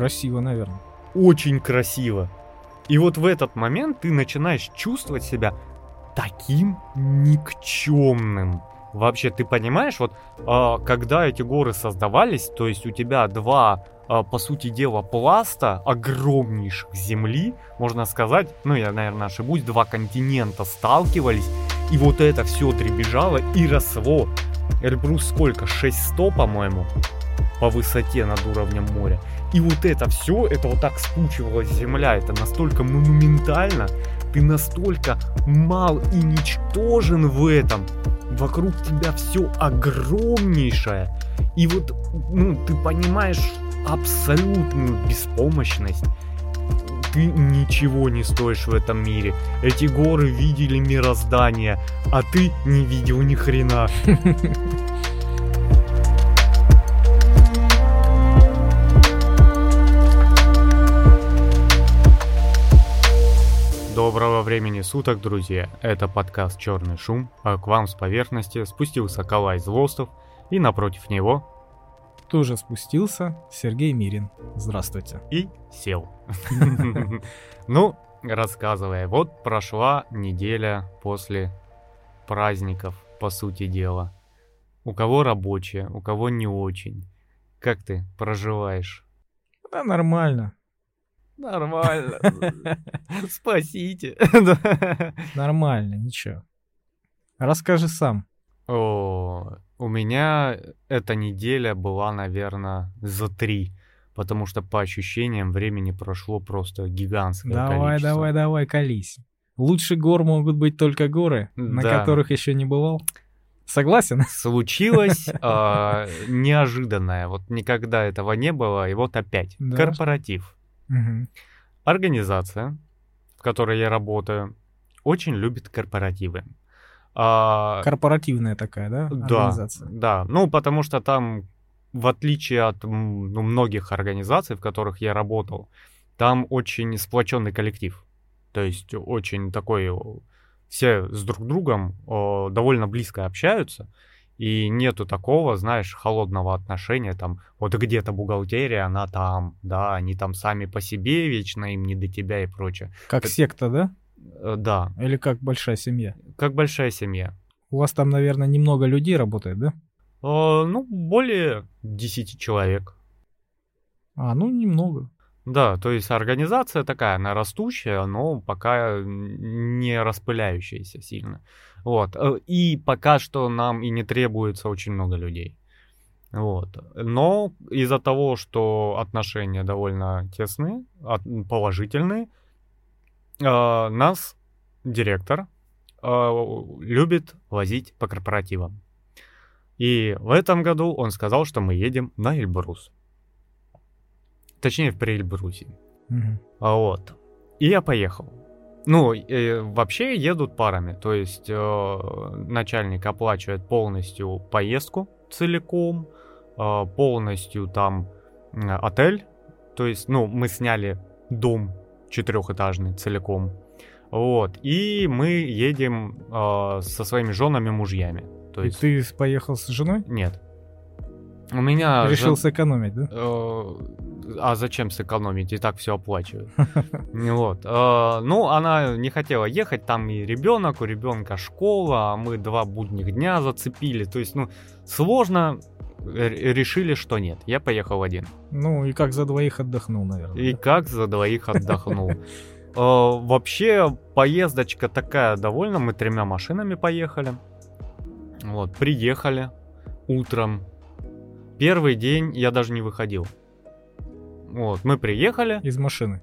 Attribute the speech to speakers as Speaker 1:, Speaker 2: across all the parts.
Speaker 1: Красиво, наверное.
Speaker 2: Очень красиво. И вот в этот момент ты начинаешь чувствовать себя таким никчемным. Вообще, ты понимаешь, вот а, когда эти горы создавались, то есть у тебя два, а, по сути дела, пласта огромнейших земли, можно сказать, ну я, наверное, ошибусь, два континента сталкивались, и вот это все дребезжало и росло. Эльбрус сколько? 600, по-моему, по высоте над уровнем моря. И вот это все, это вот так спучивалась земля, это настолько монументально, ты настолько мал и ничтожен в этом. Вокруг тебя все огромнейшее. И вот, ну, ты понимаешь абсолютную беспомощность. Ты ничего не стоишь в этом мире. Эти горы видели мироздание, а ты не видел ни хрена. Доброго времени суток, друзья! Это подкаст «Черный шум», а к вам с поверхности спустился Калай Злостов, и напротив него...
Speaker 1: Тоже спустился Сергей Мирин. Здравствуйте.
Speaker 2: И сел. Ну, рассказывая, вот прошла неделя после праздников, по сути дела. У кого рабочая, у кого не очень. Как ты проживаешь?
Speaker 1: Да нормально.
Speaker 2: Нормально. Спасите.
Speaker 1: Нормально, ничего. Расскажи сам.
Speaker 2: О, у меня эта неделя была, наверное, за три. Потому что по ощущениям времени прошло просто гигантское
Speaker 1: давай,
Speaker 2: количество.
Speaker 1: Давай, давай, давай, колись. Лучше гор могут быть только горы, на
Speaker 2: Да.
Speaker 1: которых еще не бывал. Согласен?
Speaker 2: Случилось а, неожиданное. Вот никогда этого не было, и вот опять.
Speaker 1: Да.
Speaker 2: Корпоратив. Организация, в которой я работаю, очень любит корпоративы. А,
Speaker 1: Корпоративная такая, да?
Speaker 2: Да,
Speaker 1: Организация.
Speaker 2: да. Ну, потому что там, в отличие от ну, многих организаций, в которых я работал, там очень сплоченный коллектив. То есть очень такой, все с друг другом о, довольно близко общаются, и нету такого, знаешь, холодного отношения, там, вот где-то бухгалтерия, она там, да, они там сами по себе вечно, им не до тебя и прочее.
Speaker 1: Как
Speaker 2: Так-
Speaker 1: секта, да?
Speaker 2: Э, Да,
Speaker 1: Или как большая семья?
Speaker 2: как большая семья.
Speaker 1: У вас там, наверное, немного людей работает, да?
Speaker 2: Э, Ну, более 10 человек.
Speaker 1: А, ну немного.
Speaker 2: Да, то есть организация такая, она растущая, но пока не распыляющаяся сильно. Вот. э, И пока что нам и не требуется очень много людей. Вот. Но из-за того, что отношения довольно тесные, положительные, э, нас директор э, любит возить по корпоративам. И в этом году он сказал, что мы едем на Эльбрус. Точнее, в Приэльбрусе.
Speaker 1: Мгм.
Speaker 2: А Вот. И я поехал. Ну, э, вообще едут парами. То есть э, начальник оплачивает полностью поездку целиком, э, полностью там э, отель. То есть, ну, мы сняли дом четырехэтажный целиком. Вот. И мы едем э, со своими женами, мужьями. То
Speaker 1: И
Speaker 2: есть,
Speaker 1: ты поехал с женой?
Speaker 2: нет. У меня
Speaker 1: Решил
Speaker 2: жен-
Speaker 1: сэкономить, да?
Speaker 2: Э, А зачем сэкономить? И так все оплачивают. Вот. Э, Ну, она не хотела ехать, там и ребенок, у ребенка школа, а мы два будних дня зацепили. То есть, ну, сложно. Р- Решили, что нет. Я поехал один.
Speaker 1: Ну и как за двоих отдохнул, наверное.
Speaker 2: И
Speaker 1: да?
Speaker 2: как за двоих отдохнул. Э, Вообще, поездочка такая довольно. Мы тремя машинами поехали. Вот, приехали утром. Первый день я даже не выходил. Вот, мы приехали.
Speaker 1: Из машины.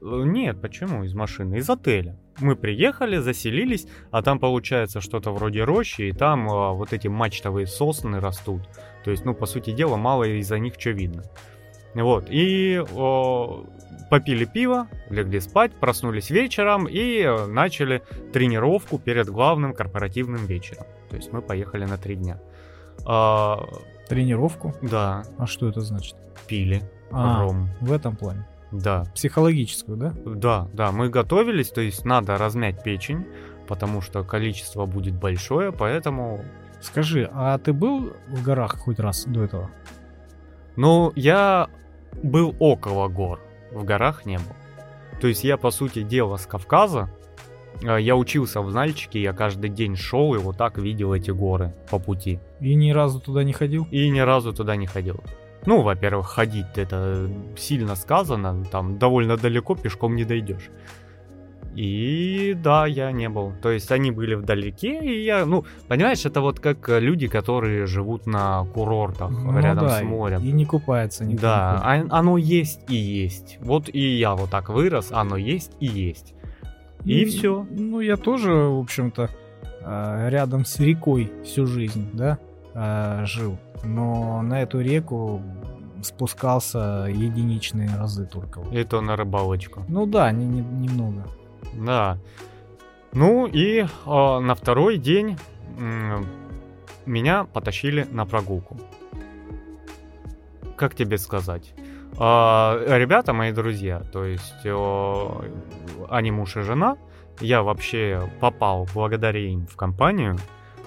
Speaker 2: Э, Нет, почему из машины? Из отеля. Мы приехали, заселились, а там получается что-то вроде рощи, и там а, вот эти мачтовые сосны растут. То есть, ну, по сути дела, мало из-за них что видно. Вот, и о, попили пиво, легли спать, проснулись вечером и э, начали тренировку перед главным корпоративным вечером. То есть мы поехали на три дня. А,
Speaker 1: Тренировку.
Speaker 2: да,
Speaker 1: А что это значит?
Speaker 2: пили
Speaker 1: А,
Speaker 2: ром.
Speaker 1: в этом плане.
Speaker 2: Да,
Speaker 1: Психологическую, да?
Speaker 2: Да, да, мы готовились, то есть надо размять печень, потому что количество будет большое, поэтому...
Speaker 1: Скажи, а ты был в горах хоть раз до этого?
Speaker 2: Ну, я был около гор, в горах не был. То есть я, по сути дела, с Кавказа, э, я учился в Нальчике, я каждый день шел и вот так видел эти горы по пути.
Speaker 1: И ни разу туда не ходил?
Speaker 2: И ни разу туда не ходил. Ну, во-первых, ходить это сильно сказано, там довольно далеко пешком не дойдешь. И да, я не был. То есть они были вдалеке, и я, ну, понимаешь, это вот как люди, которые живут на курортах
Speaker 1: Ну
Speaker 2: рядом
Speaker 1: да,
Speaker 2: с морем.
Speaker 1: И не купается никто.
Speaker 2: Да, а- оно есть и есть. Вот и я вот так вырос, оно есть и есть. И
Speaker 1: Ну,
Speaker 2: все.
Speaker 1: Ну, я тоже, в общем-то, э, рядом с рекой всю жизнь, да, э, жил. Но на эту реку спускался единичные разы только. вот.
Speaker 2: И то на рыбалочку.
Speaker 1: Ну да, не, не- немного.
Speaker 2: Да. Ну и а, на второй день м, меня потащили на прогулку. Как тебе сказать? А, ребята, мои друзья, то есть о, они муж и жена. Я вообще попал благодаря им в компанию.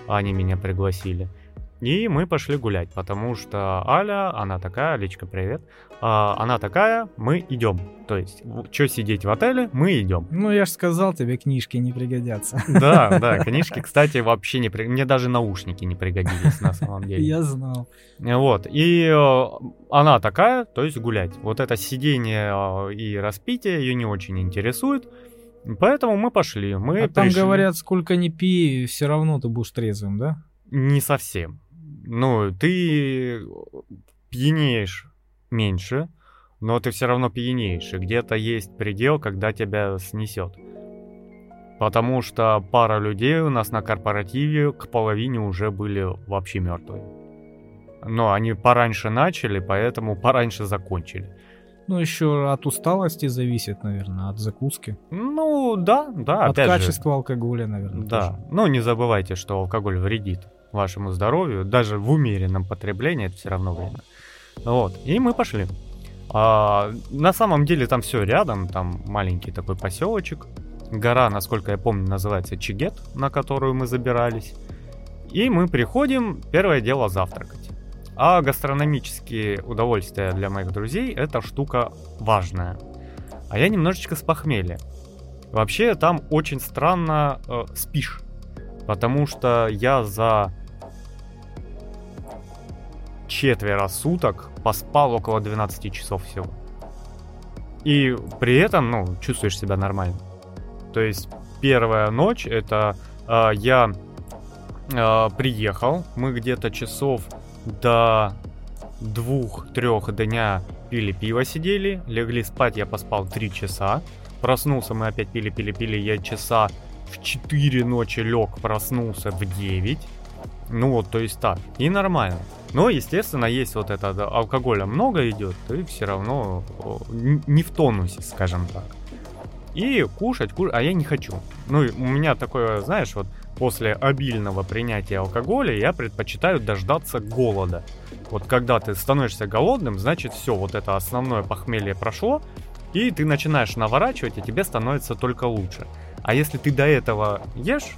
Speaker 2: Они меня пригласили. И мы пошли гулять, потому что Аля, она такая, Алечка, привет. а, она такая, мы идем. То есть, что сидеть в отеле, мы идем.
Speaker 1: Ну, я же сказал, тебе книжки не пригодятся.
Speaker 2: Да, да, книжки, кстати, вообще не при... Мне даже наушники не пригодились на самом деле.
Speaker 1: Я знал.
Speaker 2: Вот. И э, она такая, то есть гулять. Вот это сидение э, и распитие ее не очень интересует. Поэтому мы пошли. Мы
Speaker 1: А там
Speaker 2: пришли-
Speaker 1: говорят, сколько ни пей, все равно ты будешь трезвым, да?
Speaker 2: Не совсем. Ну, ты пьянеешь меньше, но ты все равно пьянеешь. И где-то есть предел, когда тебя снесет. Потому что пара людей у нас на корпоративе к половине уже были вообще мертвые. Но они пораньше начали, поэтому пораньше закончили.
Speaker 1: Ну, еще от усталости зависит, наверное, от закуски.
Speaker 2: Ну, да, да,
Speaker 1: от
Speaker 2: опять же.
Speaker 1: качества алкоголя, наверное.
Speaker 2: Да,
Speaker 1: тоже.
Speaker 2: но не забывайте, что алкоголь вредит вашему здоровью, даже в умеренном потреблении это все равно вредно. Вот, и мы пошли. А, на самом деле там все рядом, там маленький такой поселочек. Гора, насколько я помню, называется Чигет, на которую мы забирались. И мы приходим, первое дело завтракать. А гастрономические удовольствия для моих друзей это штука важная. А я немножечко с похмелья. Вообще там очень странно э, спишь. Потому что я за четверо суток поспал около 12 часов всего. И при этом, ну, чувствуешь себя нормально. То есть первая ночь это э, я э, приехал, мы где-то часов до двух-трех дня пили пиво сидели, легли спать, я поспал 3 часа, проснулся, мы опять пили-пили-пили, я часа в 4 ночи лег, проснулся в 9. Ну вот, то есть так. И нормально. Но, естественно, есть вот это, алкоголя много идет, ты все равно не в тонусе, скажем так. И кушать, кушать, а я не хочу. Ну, у меня такое, знаешь, вот после обильного принятия алкоголя я предпочитаю дождаться голода. Вот когда ты становишься голодным, значит все, вот это основное похмелье прошло, и ты начинаешь наворачивать, и тебе становится только лучше. А если ты до этого ешь,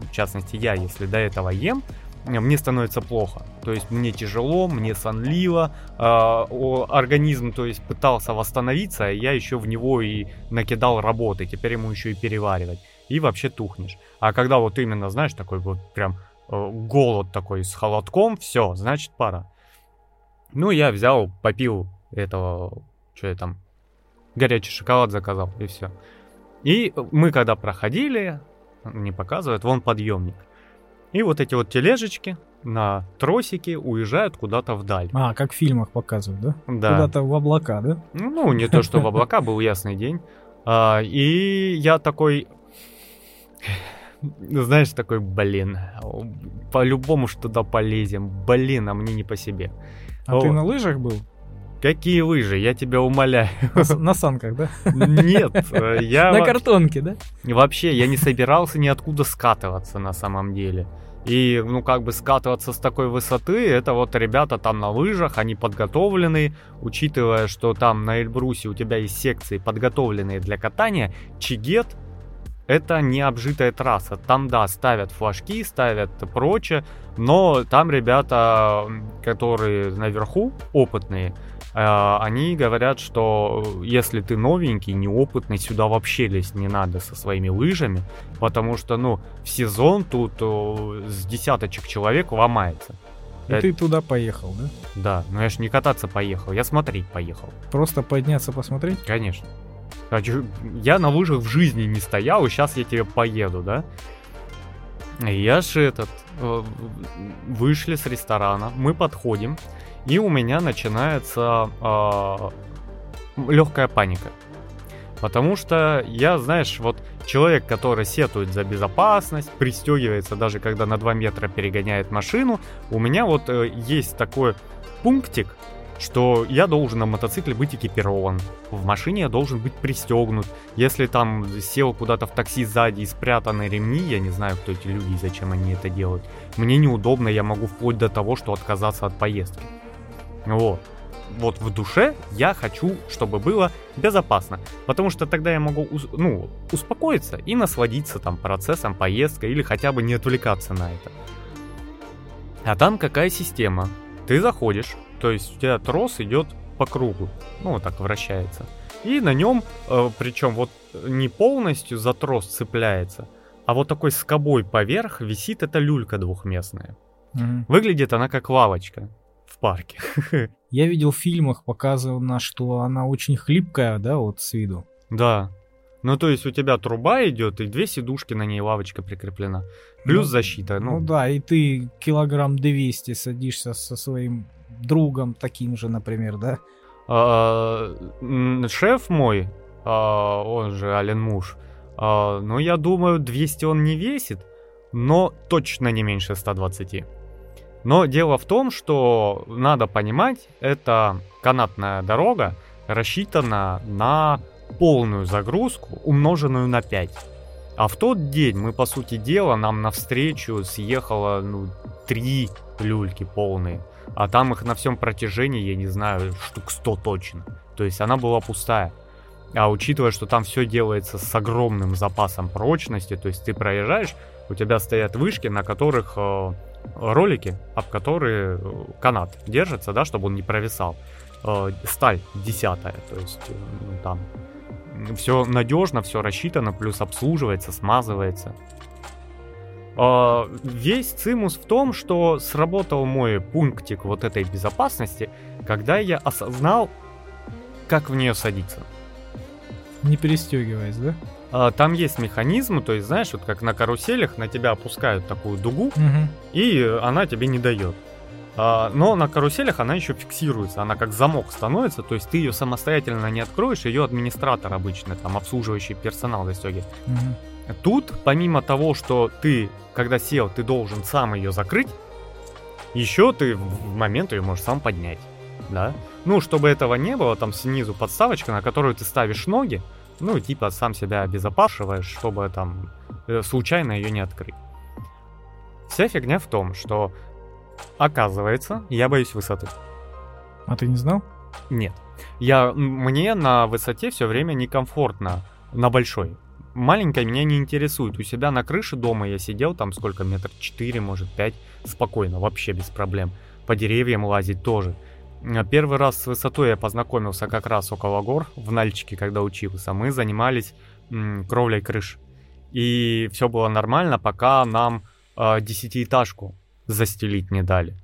Speaker 2: в частности я, если до этого ем, мне становится плохо. То есть мне тяжело, мне сонливо, о, организм, то есть пытался восстановиться, а я еще в него и накидал работы, теперь ему еще и переваривать. И вообще тухнешь. А когда вот именно, знаешь, такой вот прям э, голод такой с холодком, все, значит пора. Ну, я взял, попил этого, что я там, горячий шоколад заказал, и все. И мы когда проходили, не показывают, вон подъемник. И вот эти вот тележечки на тросике уезжают куда-то вдаль.
Speaker 1: А, как в фильмах показывают, да?
Speaker 2: Да.
Speaker 1: Куда-то в облака, да?
Speaker 2: Ну, не то, что в облака, был ясный день. А, и я такой, знаешь, такой, блин, по-любому что туда полезем, блин, а мне не по себе.
Speaker 1: А ты
Speaker 2: Вот.
Speaker 1: на лыжах был?
Speaker 2: Какие лыжи, я тебя умоляю.
Speaker 1: На, на санках, да?
Speaker 2: Нет, э, я
Speaker 1: На картонке, да?
Speaker 2: вообще, я не собирался ниоткуда скатываться на самом деле. И, ну, как бы скатываться с такой высоты, это вот ребята там на лыжах, они подготовлены, учитывая, что там на Эльбрусе у тебя есть секции, подготовленные для катания, Чигет это не обжитая трасса. Там, да, ставят флажки, ставят прочее, но там ребята, которые наверху, опытные, они говорят, что если ты новенький, неопытный, сюда вообще лезть не надо со своими лыжами, потому что, ну, в сезон тут э, с десяточек человек ломается.
Speaker 1: И
Speaker 2: Это-
Speaker 1: ты туда поехал, да?
Speaker 2: Да, но я ж не кататься поехал, я смотреть поехал.
Speaker 1: Просто подняться посмотреть?
Speaker 2: Конечно. Я на лыжах в жизни не стоял, и сейчас я тебе поеду, да? Я ж этот... э, Вышли с ресторана, мы подходим, и у меня начинается легкая паника. Потому что я, знаешь, вот человек, который сетует за безопасность, пристегивается даже когда на 2 метра перегоняет машину, у меня вот э, есть такой пунктик, что я должен на мотоцикле быть экипирован. В машине я должен быть пристегнут. Если там сел куда-то в такси сзади и спрятаны ремни, я не знаю, кто эти люди и зачем они это делают. Мне неудобно, я могу вплоть до того, что отказаться от поездки. Вот. Вот в душе я хочу, чтобы было безопасно. Потому что тогда я могу ну, успокоиться и насладиться там процессом поездкой или хотя бы не отвлекаться на это. А там какая система? Ты заходишь, то есть у тебя трос идет по кругу, ну вот так вращается. И на нем, причем вот не полностью за трос цепляется, а вот такой скобой поверх висит эта люлька двухместная.
Speaker 1: Мгм.
Speaker 2: Выглядит она как лавочка парке.
Speaker 1: Я видел в фильмах показано, что она очень хлипкая, да, вот с виду.
Speaker 2: Да. Ну, то есть у тебя труба идет, и две сидушки на ней лавочка прикреплена. Плюс
Speaker 1: Ну,
Speaker 2: защита.
Speaker 1: Ну,
Speaker 2: Ну,
Speaker 1: да, и ты килограмм 200 садишься со своим другом таким же, например, да?
Speaker 2: а, шеф мой, а, он же Ален Муж, а, ну, я думаю, 200 он не весит, но точно не меньше 120. Но дело в том, что надо понимать, это канатная дорога рассчитана на полную загрузку, умноженную на 5. А в тот день мы, по сути дела, нам навстречу съехало, ну, три люльки полные. А там их на всем протяжении, я не знаю, штук 100 точно. То есть она была пустая. А учитывая, что там все делается с огромным запасом прочности, то есть ты проезжаешь, у тебя стоят вышки, на которых э, ролики, об которые э, канат держится, да, чтобы он не провисал. Э, сталь десятая, то есть э, ну, там все надежно, все рассчитано, плюс обслуживается, смазывается. Весь цимус в том, что сработал мой пунктик вот этой безопасности, когда я осознал, как в нее садиться.
Speaker 1: Не перестегиваясь, да?
Speaker 2: А, Там есть механизм, то есть, знаешь, вот как на каруселях на тебя опускают такую дугу,
Speaker 1: Мгм.
Speaker 2: и она тебе не дает. А, Но на каруселях она еще фиксируется, она как замок становится, то есть ты ее самостоятельно не откроешь, ее администратор обычно, там обслуживающий персонал застегивает.
Speaker 1: Мгм.
Speaker 2: Тут, помимо того, что ты, когда сел, ты должен сам ее закрыть, еще ты в момент ее можешь сам поднять, да? Ну, чтобы этого не было, там снизу подставочка, на которую ты ставишь ноги, ну, типа сам себя обезопашиваешь, чтобы там э, случайно ее не открыть. Вся фигня в том, что, оказывается, я боюсь высоты.
Speaker 1: А ты не знал?
Speaker 2: Нет. Я, мне на высоте все время некомфортно, на большой. Маленькая меня не интересует. У себя на крыше дома я сидел там сколько, метр четыре, может пять, спокойно, вообще без проблем. По деревьям лазить тоже. А Первый раз с высотой я познакомился как раз около гор, в Нальчике, когда учился. Мы занимались кровлей крыш. И все было нормально, пока нам э, десятиэтажку застелить не дали.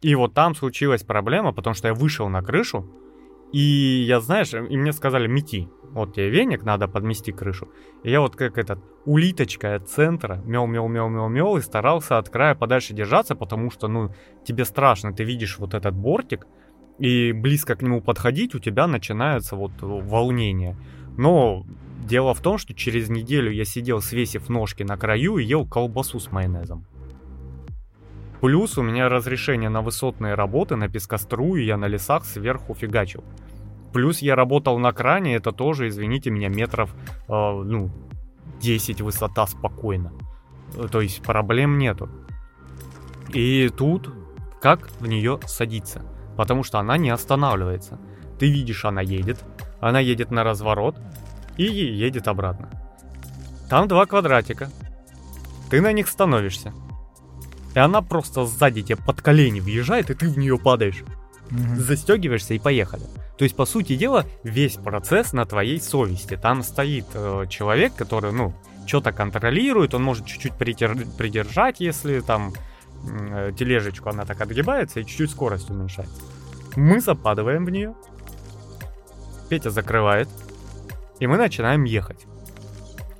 Speaker 2: И вот там случилась проблема, потому что я вышел на крышу, и я, знаешь, и мне сказали, мети. Вот тебе веник, надо подмести крышу. И я вот как этот, улиточка от центра, мел-мел-мел-мел-мел, и старался от края подальше держаться, потому что, ну, тебе страшно, ты видишь вот этот бортик, и близко к нему подходить, у тебя начинается вот волнение. Но дело в том, что через неделю я сидел, свесив ножки на краю, и ел колбасу с майонезом. Плюс у меня разрешение на высотные работы, на пескострую, я на лесах сверху фигачил. Плюс я работал на кране, это тоже, извините меня, метров, э, ну, 10 высота спокойно. То есть проблем нету. И тут как в нее садиться? Потому что она не останавливается. Ты видишь, она едет, она едет на разворот и едет обратно. Там два квадратика. Ты на них становишься. И она просто сзади тебе под колени въезжает, и ты в нее падаешь.
Speaker 1: Мгм.
Speaker 2: застегиваешься и поехали. То есть, по сути дела, весь процесс на твоей совести. Там стоит э, человек, который, ну, что-то контролирует, он может чуть-чуть придержать, если там тележечку, она так отгибается и чуть-чуть скорость уменьшается. Мы западываем в нее, Петя закрывает, и мы начинаем ехать.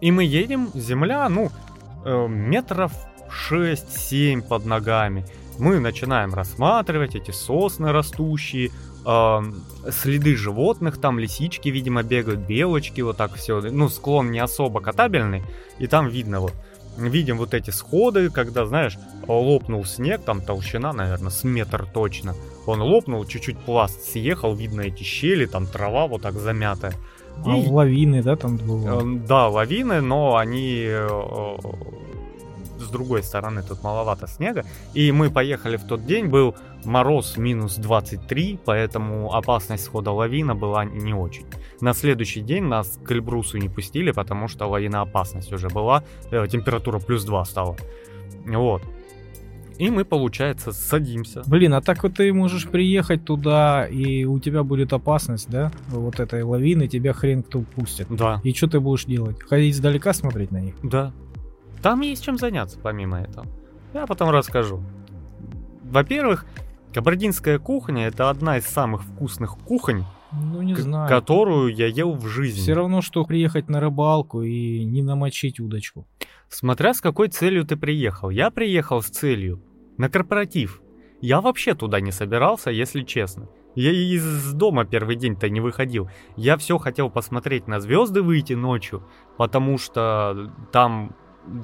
Speaker 2: И мы едем, земля, ну, э, метров 6-7 под ногами. Мы начинаем рассматривать эти сосны растущие, э, следы животных, там лисички, видимо, бегают, белочки, вот так все. Ну, склон не особо катабельный, и там видно вот. Видим вот эти сходы, когда, знаешь, лопнул снег, там толщина, наверное, с метр точно. Он лопнул, чуть-чуть пласт съехал, видно эти щели, там трава вот так замятая.
Speaker 1: А
Speaker 2: И-
Speaker 1: лавины, да, там было?
Speaker 2: Э, Да, лавины, но они э, с другой стороны тут маловато снега. И мы поехали в тот день, был мороз минус 23, поэтому опасность схода лавина была не очень. На следующий день нас к Эльбрусу не пустили, потому что лавина опасность уже была, э, температура плюс 2 стала. Вот. И мы, получается, садимся.
Speaker 1: Блин, а так вот ты можешь приехать туда, и у тебя будет опасность, да? Вот этой лавины, тебя хрен кто пустит.
Speaker 2: Да,
Speaker 1: И что ты будешь делать? Ходить издалека смотреть на них?
Speaker 2: да. Там есть чем заняться, помимо этого. Я потом расскажу. Во-первых, кабардинская кухня это одна из самых вкусных кухонь,
Speaker 1: Ну, не знаю.
Speaker 2: которую я ел в жизни.
Speaker 1: Все равно, что приехать на рыбалку и не намочить удочку.
Speaker 2: Смотря с какой целью ты приехал. Я приехал с целью на корпоратив. Я вообще туда не собирался, если честно. Я из дома первый день-то не выходил. Я все хотел посмотреть на звезды выйти ночью, потому что там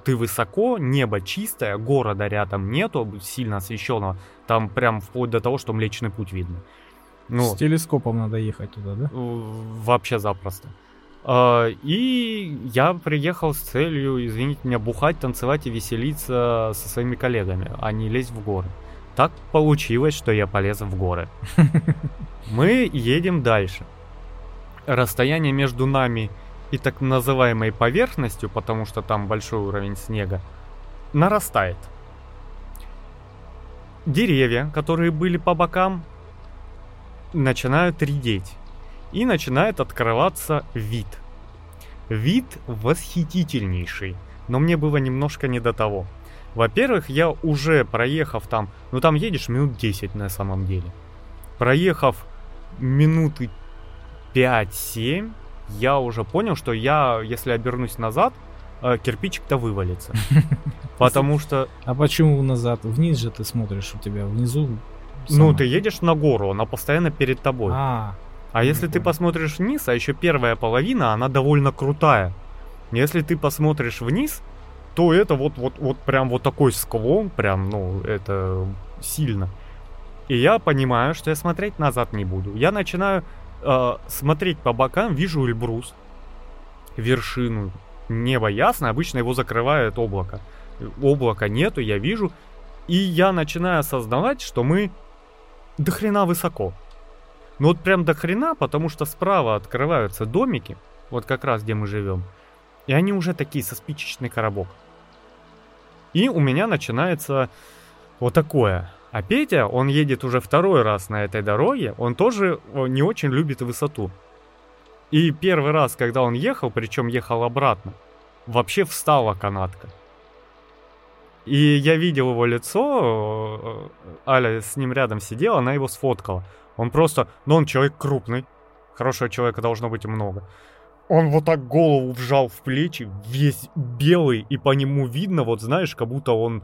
Speaker 2: ты высоко, небо чистое, города рядом нету сильно освещенного. Там прям вплоть до того, что Млечный Путь видно. Ну,
Speaker 1: С телескопом надо ехать туда, да?
Speaker 2: Вообще запросто. А, И я приехал с целью, извините меня, бухать, танцевать и веселиться со своими коллегами, а не лезть в горы. Так получилось, что я полез в горы. Мы едем дальше. Расстояние между нами и так называемой поверхностью, потому что там большой уровень снега, нарастает. Деревья, которые были по бокам, начинают редеть. И начинает открываться вид. Вид восхитительнейший. Но мне было немножко не до того. Во-первых, я уже проехав там, ну там едешь минут 10 на самом деле. Проехав минуты 5-7, я уже понял, что я, если обернусь назад, э, кирпичик-то вывалится. Потому что,
Speaker 1: А почему назад? Вниз же ты смотришь, у тебя внизу...
Speaker 2: ну,
Speaker 1: сама.
Speaker 2: ты едешь на гору, она постоянно перед тобой.
Speaker 1: А,
Speaker 2: А если ты посмотришь вниз, а еще первая половина, она довольно крутая. Если ты посмотришь вниз, то это вот, вот, вот прям вот такой склон, прям, ну, это сильно. И я понимаю, что я смотреть назад не буду. Я начинаю э, смотреть по бокам, вижу Эльбрус, вершину. Небо ясно, обычно его закрывает облако. Облака нету, я вижу. И я начинаю осознавать, что мы до хрена высоко. Ну вот прям до хрена, потому что справа открываются домики, вот как раз где мы живем. И они уже такие со спичечный коробок. И у меня начинается вот такое. А Петя, он едет уже второй раз на этой дороге, он тоже о, не очень любит высоту. И первый раз, когда он ехал, причем ехал обратно, вообще встала канатка. И я видел его лицо, э, Аля с ним рядом сидела, она его сфоткала. Он просто, ну он человек крупный, хорошего человека должно быть много. Он вот так голову вжал в плечи, весь белый, и по нему видно, вот знаешь, как будто он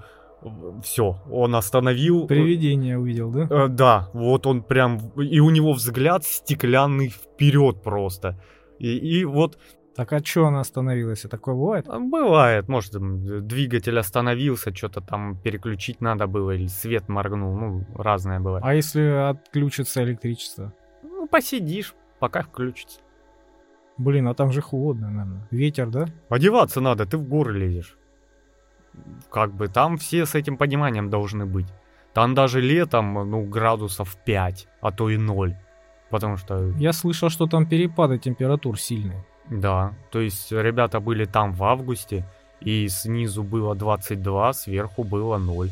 Speaker 2: все, он остановил.
Speaker 1: привидение увидел, да?
Speaker 2: Э, да, вот он прям, и у него взгляд стеклянный вперед просто. И, и вот
Speaker 1: Так а чё она остановилась? Такое бывает?
Speaker 2: а, бывает, может, там, двигатель остановился, что-то там переключить надо было, или свет моргнул, ну, разное бывает.
Speaker 1: А если отключится электричество?
Speaker 2: Ну, посидишь, пока включится.
Speaker 1: Блин, а там же холодно, наверное. Ветер, да?
Speaker 2: Одеваться надо, ты в горы лезешь. Как бы там все с этим пониманием должны быть. Там даже летом, ну, градусов 5, а то и 0. Потому что,
Speaker 1: Я слышал, что там перепады температур сильные.
Speaker 2: Да, то есть ребята были там в августе, и снизу было 22, сверху было 0.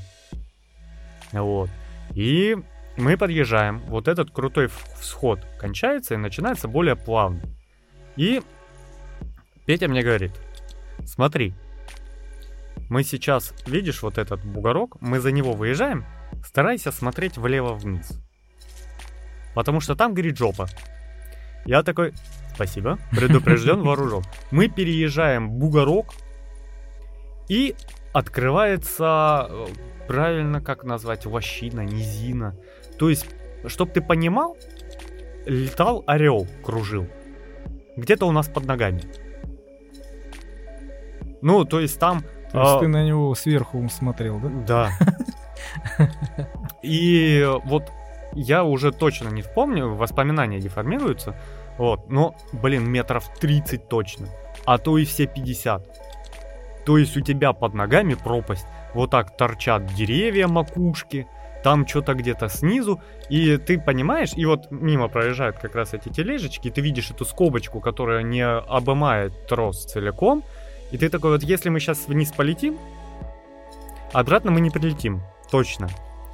Speaker 2: Вот. И Мы подъезжаем, вот этот крутой всход кончается и начинается более плавно. И Петя мне говорит, смотри, мы сейчас, видишь вот этот бугорок, мы за него выезжаем, старайся смотреть влево-вниз. Потому что там горит жопа. Я такой, спасибо, предупрежден, вооружен. Мы переезжаем бугорок, и открывается, э, правильно как назвать, лощина, низина. То есть, чтоб ты понимал, летал орел, кружил. Где-то у нас под ногами. Ну, то есть там...
Speaker 1: То есть
Speaker 2: а,
Speaker 1: ты на него сверху смотрел, да?
Speaker 2: да. И вот я уже точно не вспомню, воспоминания деформируются. Вот, но, блин, метров 30 точно. А то и все 50. То есть у тебя под ногами пропасть. Вот так торчат деревья, макушки. Там что-то где-то снизу. И ты понимаешь, и вот мимо проезжают как раз эти тележечки, и ты видишь эту скобочку, которая не обымает трос целиком. И ты такой вот, если мы сейчас вниз полетим, обратно мы не прилетим. Точно.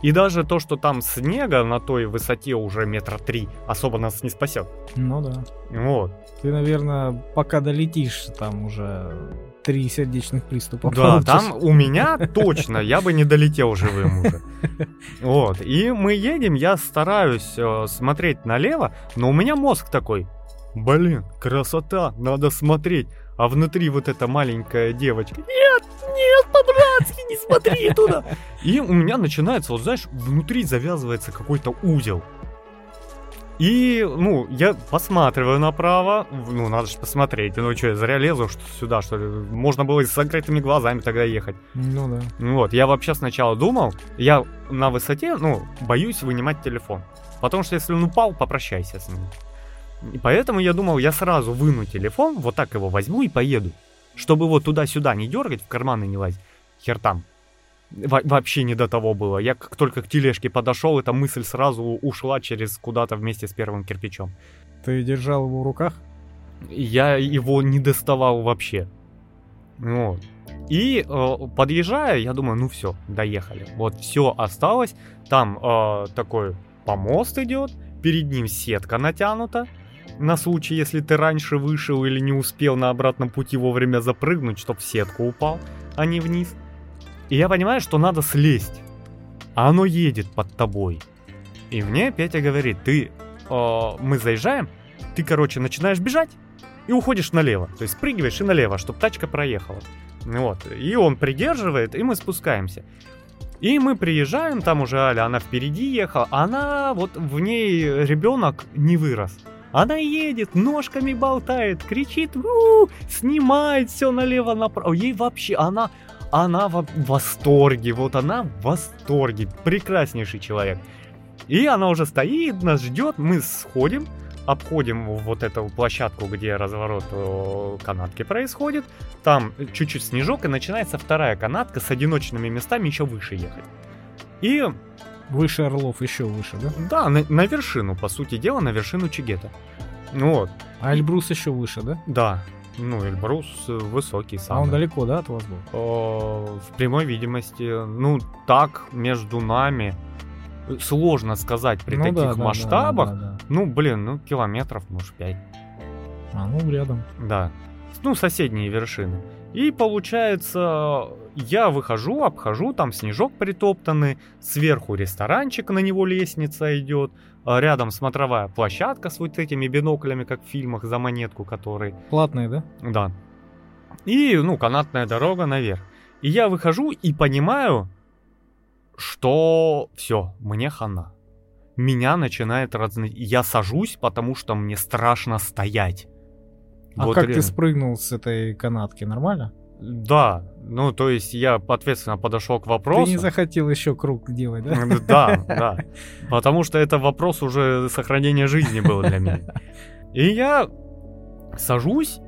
Speaker 2: И даже то, что там снега на той высоте уже метра три, особо нас не спасет.
Speaker 1: Ну да.
Speaker 2: Вот.
Speaker 1: Ты, наверное, пока долетишь, там уже три сердечных приступа
Speaker 2: Да,
Speaker 1: получишь.
Speaker 2: там у меня точно, я бы не долетел живым уже. Вот. И мы едем, я стараюсь э, смотреть налево, но у меня мозг такой. Блин, красота, надо смотреть. А внутри вот эта маленькая девочка. Нет, нет, по-братски, не смотри туда. И у меня начинается, вот знаешь, внутри завязывается какой-то узел. И, ну, я посматриваю направо, ну, надо же посмотреть, ну, что, я зря лезу что сюда, что ли, можно было и с закрытыми глазами тогда ехать.
Speaker 1: Ну да.
Speaker 2: Ну Вот, я вообще сначала думал, я на высоте, ну, боюсь вынимать телефон. Потому что если он упал, попрощайся с ним. И поэтому я думал, я сразу выну телефон, вот так его возьму и поеду. Чтобы его туда-сюда не дергать, в карманы не лазить. Хер там. Во- вообще не до того было. Я как только к тележке подошел, эта мысль сразу ушла через куда-то вместе с первым кирпичом.
Speaker 1: Ты держал его в руках?
Speaker 2: Я его не доставал вообще. Вот. И э, подъезжая, я думаю, ну все, доехали. Вот все осталось. Там э, такой помост идет, перед ним сетка натянута. На случай, если ты раньше вышел или не успел на обратном пути вовремя запрыгнуть, чтоб в сетку упал, а не вниз. И я понимаю, что надо слезть. А оно едет под тобой. И мне Петя говорит, ты, э, мы заезжаем, ты, короче, начинаешь бежать и уходишь налево. То есть спрыгиваешь и налево, чтобы тачка проехала. Вот. И он придерживает, и мы спускаемся. И мы приезжаем, там уже Аля, она впереди ехала, она, вот в ней ребенок не вырос. Она едет, ножками болтает, кричит, «У, снимает все налево направо. Ей вообще, она, она в восторге, вот она в восторге, прекраснейший человек. И она уже стоит, нас ждет, мы сходим, обходим вот эту площадку, где разворот э, канатки происходит. Там чуть-чуть снежок, и начинается вторая канатка с одиночными местами еще выше ехать. И
Speaker 1: Выше Орлов еще выше, да?
Speaker 2: да, на, на вершину, по сути дела, на вершину Чигета. Ну вот,
Speaker 1: А Эльбрус еще выше, да?
Speaker 2: да. Ну, Эльбрус высокий
Speaker 1: А
Speaker 2: самый.
Speaker 1: он далеко, да, от вас был?
Speaker 2: Э, в прямой видимости, ну, так между нами э, сложно сказать при
Speaker 1: Ну да,
Speaker 2: таких
Speaker 1: да, да,
Speaker 2: масштабах.
Speaker 1: да, да.
Speaker 2: Ну, блин, ну, километров, может, 5.
Speaker 1: А, ну рядом.
Speaker 2: Да. Ну, соседние вершины. И получается, я выхожу, обхожу, там снежок притоптанный, сверху ресторанчик, на него лестница идет, а рядом смотровая площадка с вот этими биноклями, как в фильмах, за монетку, который
Speaker 1: Платные, да?
Speaker 2: Да. И, ну, канатная дорога наверх. И я выхожу и понимаю, что все, мне хана. Меня начинает разносить. Я сажусь, потому что мне страшно стоять.
Speaker 1: А
Speaker 2: Вот
Speaker 1: как
Speaker 2: реально.
Speaker 1: ты спрыгнул с этой канатки? Нормально?
Speaker 2: Да, ну, то есть я ответственно подошел к вопросу.
Speaker 1: Ты не захотел еще круг делать, да?
Speaker 2: Да, да. Потому что это вопрос уже сохранения жизни был для меня. И я сажусь,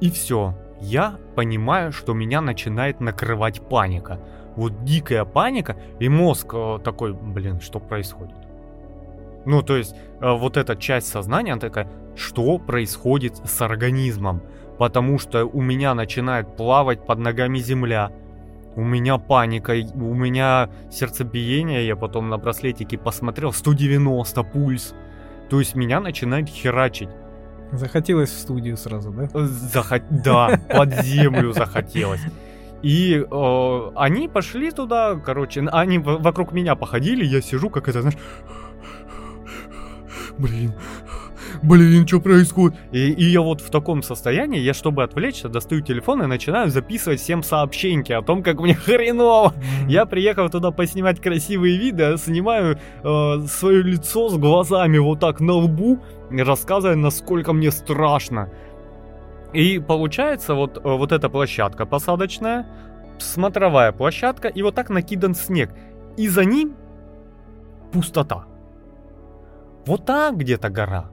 Speaker 2: и все. Я понимаю, что меня начинает накрывать паника. Вот дикая паника, и мозг э, такой, блин, что происходит? Ну, то есть, э, вот эта часть сознания, она такая, что происходит с организмом? Потому что у меня начинает плавать под ногами земля. у меня паника, у меня сердцебиение, я потом на браслетике посмотрел, 190 пульс. То есть меня начинает херачить.
Speaker 1: Захотелось в студию сразу, да?
Speaker 2: Захот... Да, под землю захотелось. И э, они пошли туда, короче, они вокруг меня походили, я сижу, как это, знаешь, блин, блин, что происходит? И, и я вот в таком состоянии, я, чтобы отвлечься, достаю телефон и начинаю записывать всем сообщеньки о том, как мне хреново. Я приехал туда поснимать красивые виды, снимаю э, свое лицо с глазами вот так на лбу, рассказывая, насколько мне страшно. И получается вот, э, вот эта площадка посадочная, смотровая площадка, и вот так накидан снег. И за ним пустота. Вот там где-то гора.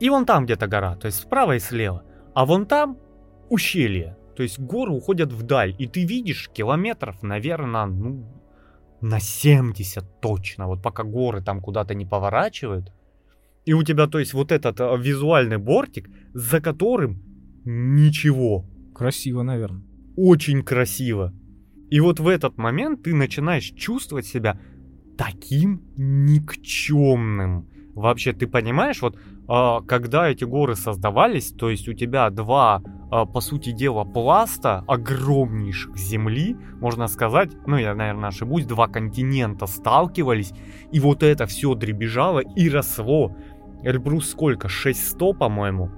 Speaker 2: И вон там где-то гора, то есть справа и слева. А вон там ущелье. То есть горы уходят вдаль. И ты видишь километров, наверное, ну, на 70 точно. Вот пока горы там куда-то не поворачивают. И у тебя, то есть, вот этот а, визуальный бортик, за которым ничего.
Speaker 1: Красиво, наверное.
Speaker 2: Очень красиво. И вот в этот момент ты начинаешь чувствовать себя таким никчемным. Вообще, ты понимаешь, вот когда эти горы создавались, то есть у тебя два, а, по сути дела, пласта огромнейших земли, можно сказать, ну я, наверное, ошибусь, два континента сталкивались, и вот это все дребезжало и росло. Эльбрус сколько? 600, по-моему,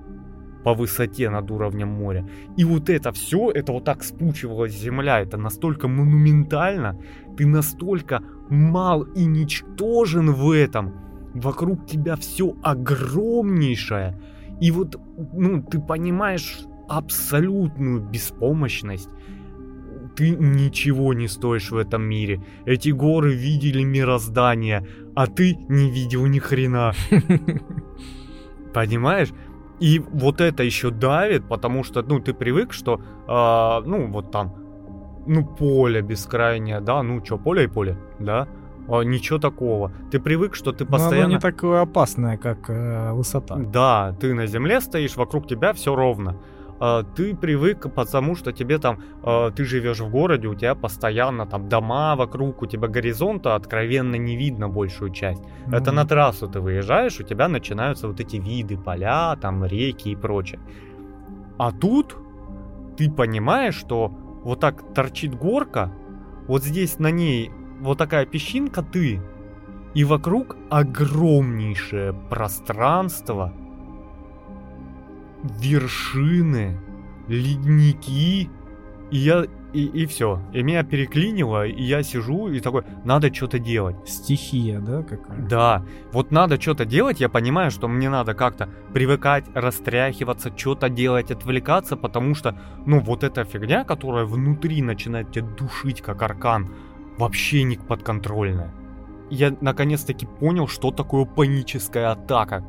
Speaker 2: по высоте над уровнем моря. И вот это все, это вот так спучивалась земля, это настолько монументально, ты настолько мал и ничтожен в этом, вокруг тебя все огромнейшее, и вот, ну, ты понимаешь абсолютную беспомощность. Ты ничего не стоишь в этом мире. Эти горы видели мироздание, а ты не видел ни хрена. Понимаешь? И вот это еще давит, потому что, ну, ты привык, что, э, ну, вот там, ну, поле бескрайнее, да, ну, что, поле и поле, да, а, ничего такого. Ты привык, что ты постоянно... Но
Speaker 1: не такое опасное, как э, высота.
Speaker 2: Да, ты на земле стоишь, вокруг тебя все ровно. А, ты привык, потому что тебе там, а, ты живешь в городе, у тебя постоянно там дома вокруг, у тебя горизонта откровенно не видно большую часть. Mm-hmm. Это на трассу ты выезжаешь, у тебя начинаются вот эти виды, поля, там реки и прочее. А тут ты понимаешь, что вот так торчит горка, вот здесь на ней вот такая песчинка ты, и вокруг огромнейшее пространство, вершины, ледники, и я и, и все. И меня переклинило, и я сижу и такой, надо что-то делать.
Speaker 1: Стихия, да, какая?
Speaker 2: Да. Вот надо что-то делать, я понимаю, что мне надо как-то привыкать, растряхиваться, что-то делать, отвлекаться, потому что, ну, вот эта фигня, которая внутри начинает тебя душить, как аркан, вообще не подконтрольная. Я наконец-таки понял, что такое паническая атака.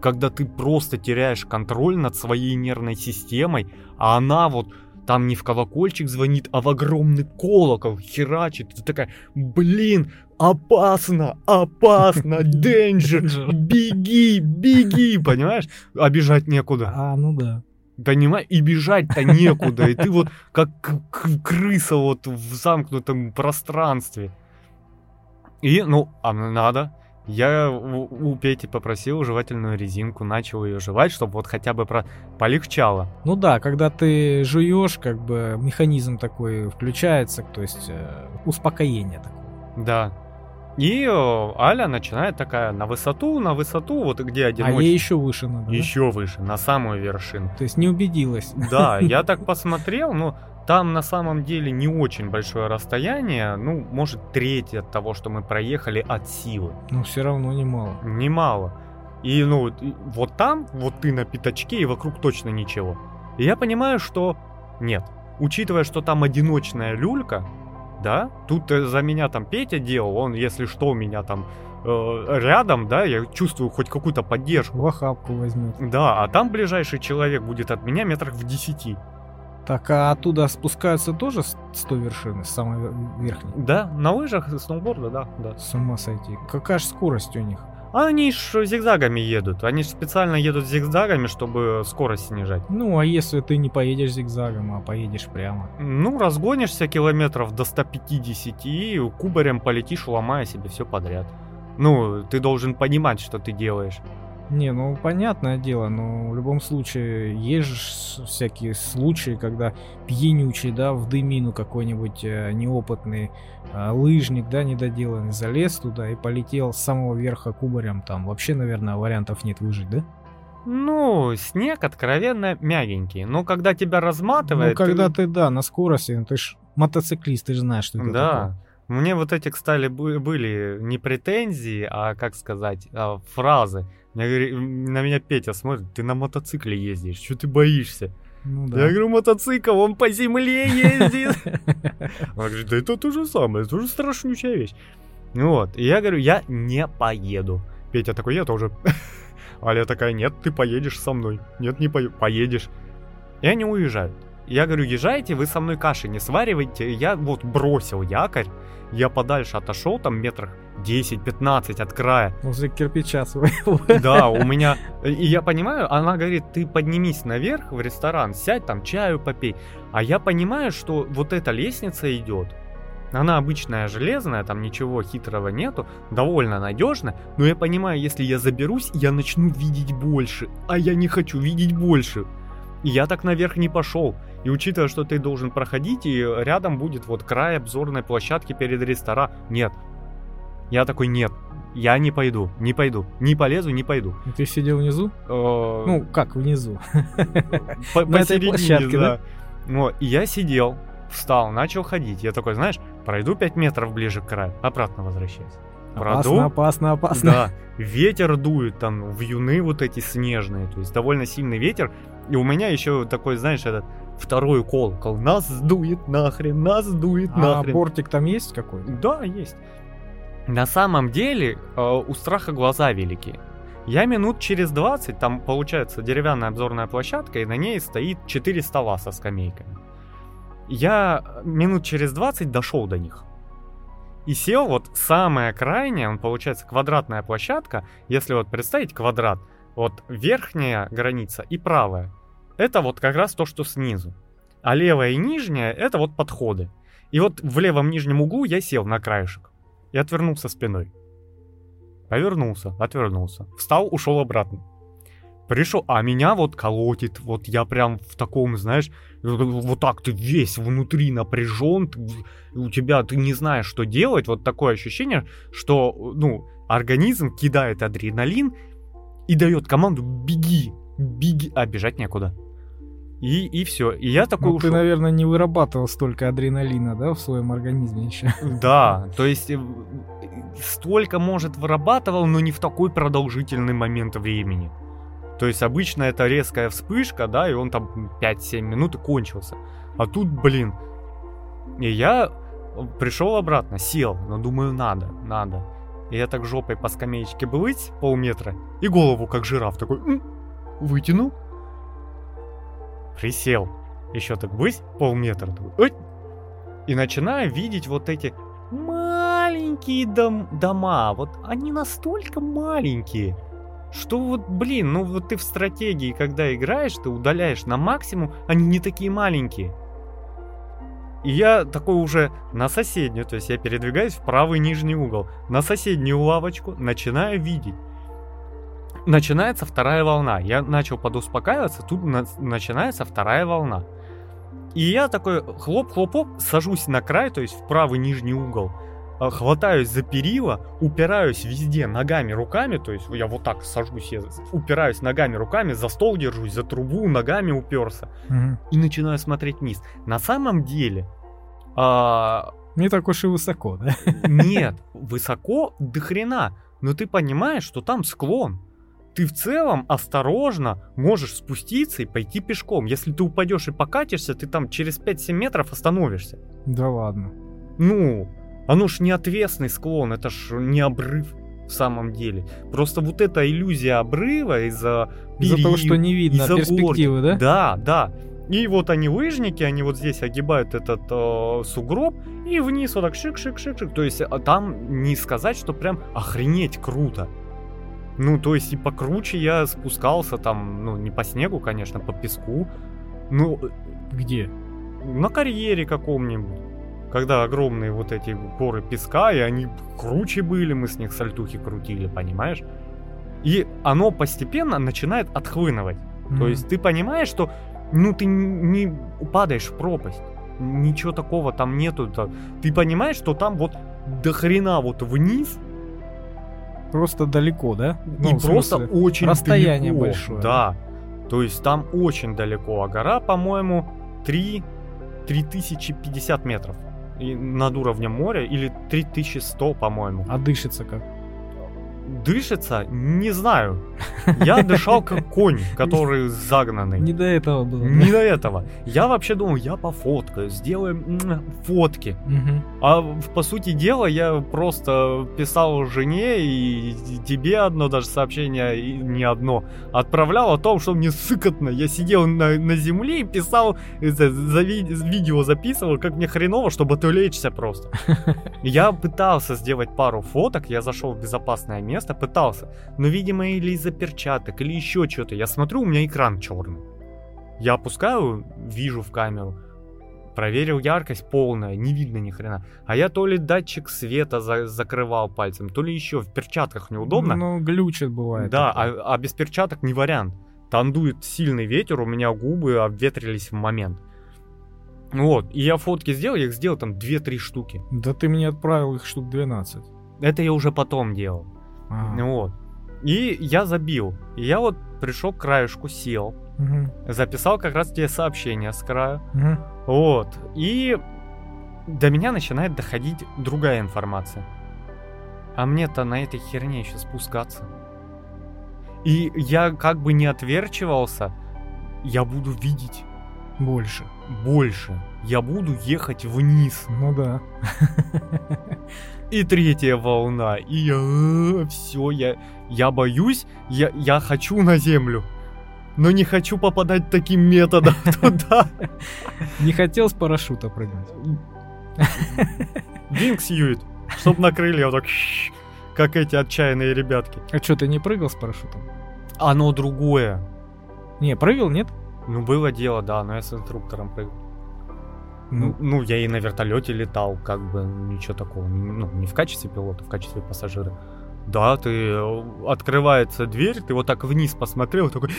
Speaker 2: Когда ты просто теряешь контроль над своей нервной системой, а она вот там не в колокольчик звонит, а в огромный колокол херачит. Ты такая, блин, опасно, опасно, danger, беги, беги, понимаешь? Обижать некуда.
Speaker 1: А, ну да.
Speaker 2: Понимаешь? И бежать-то некуда. И ты вот как крыса вот в замкнутом пространстве. И, ну, а надо. Я у, Пети попросил жевательную резинку, начал ее жевать, чтобы вот хотя бы про... полегчало.
Speaker 1: Ну да, когда ты жуешь, как бы механизм такой включается, то есть э, успокоение такое.
Speaker 2: Да. И Аля начинает такая на высоту, на высоту, вот где одиночество.
Speaker 1: А ей еще выше надо,
Speaker 2: Еще да? выше, на самую вершину.
Speaker 1: То есть не убедилась.
Speaker 2: Да, я так посмотрел, ну, там на самом деле не очень большое расстояние, ну, может, треть от того, что мы проехали от силы.
Speaker 1: Но все равно немало.
Speaker 2: Немало. И, ну, вот там, вот ты на пятачке, и вокруг точно ничего. И я понимаю, что нет. Учитывая, что там одиночная люлька, да, тут э, за меня там Петя делал, он, если что, у меня там э, рядом, да, я чувствую хоть какую-то поддержку.
Speaker 1: В охапку возьмет.
Speaker 2: Да, а там ближайший человек будет от меня метрах в десяти.
Speaker 1: Так, а оттуда спускаются тоже с той вершины, с самой верхней?
Speaker 2: Да, на лыжах, сноуборда, да, да.
Speaker 1: С ума сойти. Какая же скорость у них?
Speaker 2: А они ж зигзагами едут. Они ж специально едут зигзагами, чтобы скорость снижать.
Speaker 1: Ну, а если ты не поедешь зигзагом, а поедешь прямо?
Speaker 2: Ну, разгонишься километров до 150 и кубарем полетишь, ломая себе все подряд. Ну, ты должен понимать, что ты делаешь.
Speaker 1: Не, ну понятное дело, но в любом случае есть же всякие случаи, когда пьянючий, да, в дымину какой-нибудь э, неопытный э, лыжник, да, недоделанный, залез туда и полетел с самого верха кубарем, там вообще, наверное, вариантов нет выжить, да?
Speaker 2: Ну, снег откровенно мягенький, но когда тебя разматывает...
Speaker 1: Ну, когда ты, да, на скорости, ну, ты ж мотоциклист, ты же знаешь, что это
Speaker 2: Да.
Speaker 1: такое.
Speaker 2: Мне вот эти, кстати, были не претензии, а, как сказать, а, фразы. Мне говори- на меня Петя смотрит, ты на мотоцикле ездишь, что ты боишься?
Speaker 1: Ну
Speaker 2: Я
Speaker 1: да.
Speaker 2: говорю, мотоцикл, он по земле ездит. Он говорит, да это то же самое, это тоже страшнючая вещь. Ну Вот, и я говорю, я не поеду. Петя такой, я тоже. Аля такая, нет, ты поедешь со мной. Нет, не поеду. Поедешь. И они уезжают. Я говорю, езжайте, вы со мной каши не сваривайте. Я вот бросил якорь, я подальше отошел, там метрах 10-15 от края.
Speaker 1: Возле кирпича своего.
Speaker 2: Да, у меня... И я понимаю, она говорит, ты поднимись наверх в ресторан, сядь там, чаю попей. А я понимаю, что вот эта лестница идет. Она обычная железная, там ничего хитрого нету, довольно надежная, но я понимаю, если я заберусь, я начну видеть больше, а я не хочу видеть больше. И я так наверх не пошел. И учитывая, что ты должен проходить, и рядом будет вот край обзорной площадки перед рестораном. Нет. Я такой, нет, я не пойду, не пойду, не полезу, не пойду.
Speaker 1: И Ты сидел внизу?
Speaker 2: Ну,
Speaker 1: Ну, как внизу?
Speaker 2: по- посередине,
Speaker 1: площадке,
Speaker 2: да. И я сидел, встал, начал ходить. Я такой, знаешь, пройду 5 метров ближе к краю, обратно возвращаюсь.
Speaker 1: Опасно,
Speaker 2: Пройду,
Speaker 1: опасно, опасно.
Speaker 2: да, ветер дует, там, вьюны вот эти снежные, то есть довольно сильный ветер. И у меня еще такой, знаешь, этот второй колокол. Нас сдует нахрен, нас сдует
Speaker 1: А
Speaker 2: нахрен.
Speaker 1: бортик там есть какой-то?
Speaker 2: Да, есть. На самом деле, э, у страха глаза велики. Я минут через 20, там получается деревянная обзорная площадка, и на ней стоит 4 стола со скамейками. Я минут через 20 дошел до них. И сел вот самая крайняя, он получается квадратная площадка, если вот представить квадрат, вот верхняя граница и правая. Это вот как раз то, что снизу. А левая и нижняя это вот подходы. И вот в левом нижнем углу я сел на краешек и отвернулся спиной. Повернулся, отвернулся. Встал, ушел обратно. Пришел, а меня вот колотит, вот я прям в таком, знаешь, вот так ты весь внутри напряжен, ты- у тебя ты не знаешь, что делать, вот такое ощущение, что, ну, организм кидает адреналин и дает команду беги, беги, а бежать некуда. И, и все. И я такой
Speaker 1: Ну, ты, наверное, не вырабатывал столько адреналина, да, в своем организме еще.
Speaker 2: Да, то есть э, столько, может, вырабатывал, но не в такой продолжительный момент времени. То есть обычно это резкая вспышка, да, и он там 5-7 минут и кончился. А тут, блин, и я пришел обратно, сел, но думаю, надо, надо. И я так жопой по скамеечке плыть полметра, и голову как жираф такой, «М, вытянул, присел, еще так быть полметра, и начинаю видеть вот эти маленькие дом- дома, вот они настолько маленькие, что вот, блин, ну вот ты в стратегии, когда играешь, ты удаляешь на максимум, они не такие маленькие. И я такой уже на соседнюю, то есть я передвигаюсь в правый нижний угол, на соседнюю лавочку начинаю видеть. Начинается вторая волна. Я начал подуспокаиваться, тут на- начинается вторая волна. И я такой хлоп-хлоп-хлоп, сажусь на край, то есть в правый нижний угол, а, хватаюсь за перила, упираюсь везде ногами, руками, то есть я вот так сажусь, я упираюсь ногами, руками, за стол держусь, за трубу ногами уперся
Speaker 1: Мгм.
Speaker 2: и начинаю смотреть вниз. На самом деле, а,
Speaker 1: Не так уж и высоко, да?
Speaker 2: нет, высоко до хрена, но ты понимаешь, что там склон. Ты в целом осторожно можешь спуститься и пойти пешком. Если ты упадешь и покатишься, ты там через 5-7 метров остановишься.
Speaker 1: Да ладно.
Speaker 2: Ну, оно ж не отвесный склон, это ж не обрыв в самом деле. Просто вот эта иллюзия обрыва из-за
Speaker 1: Из-за того, что не видно
Speaker 2: из-за
Speaker 1: перспективы, да?
Speaker 2: Да, да. И вот они лыжники, они вот здесь огибают этот э, сугроб и вниз вот так шик-шик-шик-шик. То есть а, там не сказать, что прям охренеть круто. Ну, то есть и покруче я спускался там, ну, не по снегу, конечно, по песку. Ну,
Speaker 1: Где?
Speaker 2: на карьере каком-нибудь. Когда огромные вот эти горы песка, и они круче были, мы с них сальтухи крутили, понимаешь? И оно постепенно начинает отхлынывать. То
Speaker 1: М.
Speaker 2: есть ты понимаешь, что ну ты не падаешь в пропасть. Ничего такого там нету. Ты понимаешь, что там вот до хрена вот вниз,
Speaker 1: Просто далеко, да? Ну,
Speaker 2: и просто
Speaker 1: смысле,
Speaker 2: очень
Speaker 1: расстояние
Speaker 2: далеко.
Speaker 1: большое.
Speaker 2: Да. То есть там очень далеко. А гора, по-моему, 3 3050 метров и над уровнем моря, или 3100, по-моему.
Speaker 1: А дышится как?
Speaker 2: Дышится? Не знаю. Я дышал как конь, который загнанный.
Speaker 1: Не до этого было.
Speaker 2: Не до этого. Я вообще думал, я пофоткаю, сделаем фотки.
Speaker 1: Мгм.
Speaker 2: А по сути дела я просто писал жене и тебе одно даже сообщение, и не одно, отправлял о том, что мне сыкотно. Я сидел на, на земле и писал, это, за ви- видео записывал, как мне хреново, чтобы отвлечься просто. Я пытался сделать пару фоток, я зашел в безопасное место, пытался. Но, видимо, или из-за перчаток, или еще что-то. Я смотрю, у меня экран черный. Я опускаю, вижу в камеру. Проверил яркость полная, не видно ни хрена. А я то ли датчик света за- закрывал пальцем, то ли еще в перчатках неудобно.
Speaker 1: Ну, глючит бывает.
Speaker 2: да,
Speaker 1: такое.
Speaker 2: а, а без перчаток не вариант. Там дует сильный ветер, у меня губы обветрились в момент. Вот, и я фотки сделал, я их сделал там 2-3 штуки.
Speaker 1: Да ты мне отправил их штук 12.
Speaker 2: Это я уже потом делал.
Speaker 1: А,
Speaker 2: Вот. И я забил. И я вот пришел к краешку, сел,
Speaker 1: мгм,
Speaker 2: записал как раз тебе сообщение с краю.
Speaker 1: мгм.
Speaker 2: Вот. И до меня начинает доходить другая информация. А мне-то на этой херне еще спускаться. И я как бы не отверчивался, я буду видеть
Speaker 1: Больше.
Speaker 2: больше. Я буду ехать вниз.
Speaker 1: Ну да.
Speaker 2: И третья волна. И я... Все, я, я боюсь, я, я хочу на землю. Но не хочу попадать таким методом туда.
Speaker 1: Не хотел с парашюта прыгнуть.
Speaker 2: Винкс Юит. Чтоб накрыли вот так, как эти отчаянные ребятки.
Speaker 1: А что, ты не прыгал с парашютом?
Speaker 2: Оно другое.
Speaker 1: Не, прыгал, нет?
Speaker 2: Ну, было дело, да, но я с инструктором прыгал. Ну,
Speaker 1: Ну,
Speaker 2: ну, я и на вертолете летал, как бы ничего такого. Ну, не в качестве пилота, в качестве пассажира. Да, ты э, открывается дверь, ты вот так вниз посмотрел, такой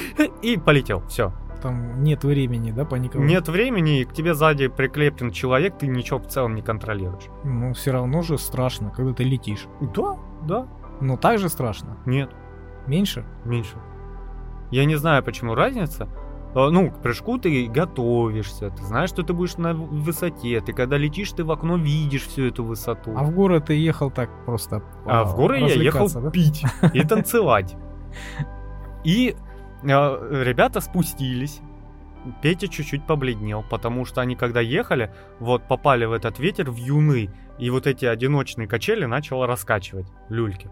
Speaker 2: и полетел. Все.
Speaker 1: там нет времени, да, паниковать?
Speaker 2: Нет времени, и к тебе сзади прикреплен человек, ты ничего в целом не контролируешь.
Speaker 1: Ну, все равно же страшно, когда ты летишь.
Speaker 2: Да, да.
Speaker 1: Но так же страшно.
Speaker 2: Нет,
Speaker 1: Меньше?
Speaker 2: меньше. Я не знаю, почему разница. Э, Ну, к прыжку ты готовишься, ты знаешь, что ты будешь на высоте, ты когда летишь, ты в окно видишь всю эту высоту.
Speaker 1: А в горы ты ехал так просто
Speaker 2: А в горы я ехал
Speaker 1: да?
Speaker 2: пить и танцевать. И э, ребята спустились. Петя чуть-чуть побледнел, потому что они когда ехали, вот попали в этот ветер в юны, и вот эти одиночные качели начало раскачивать люльки.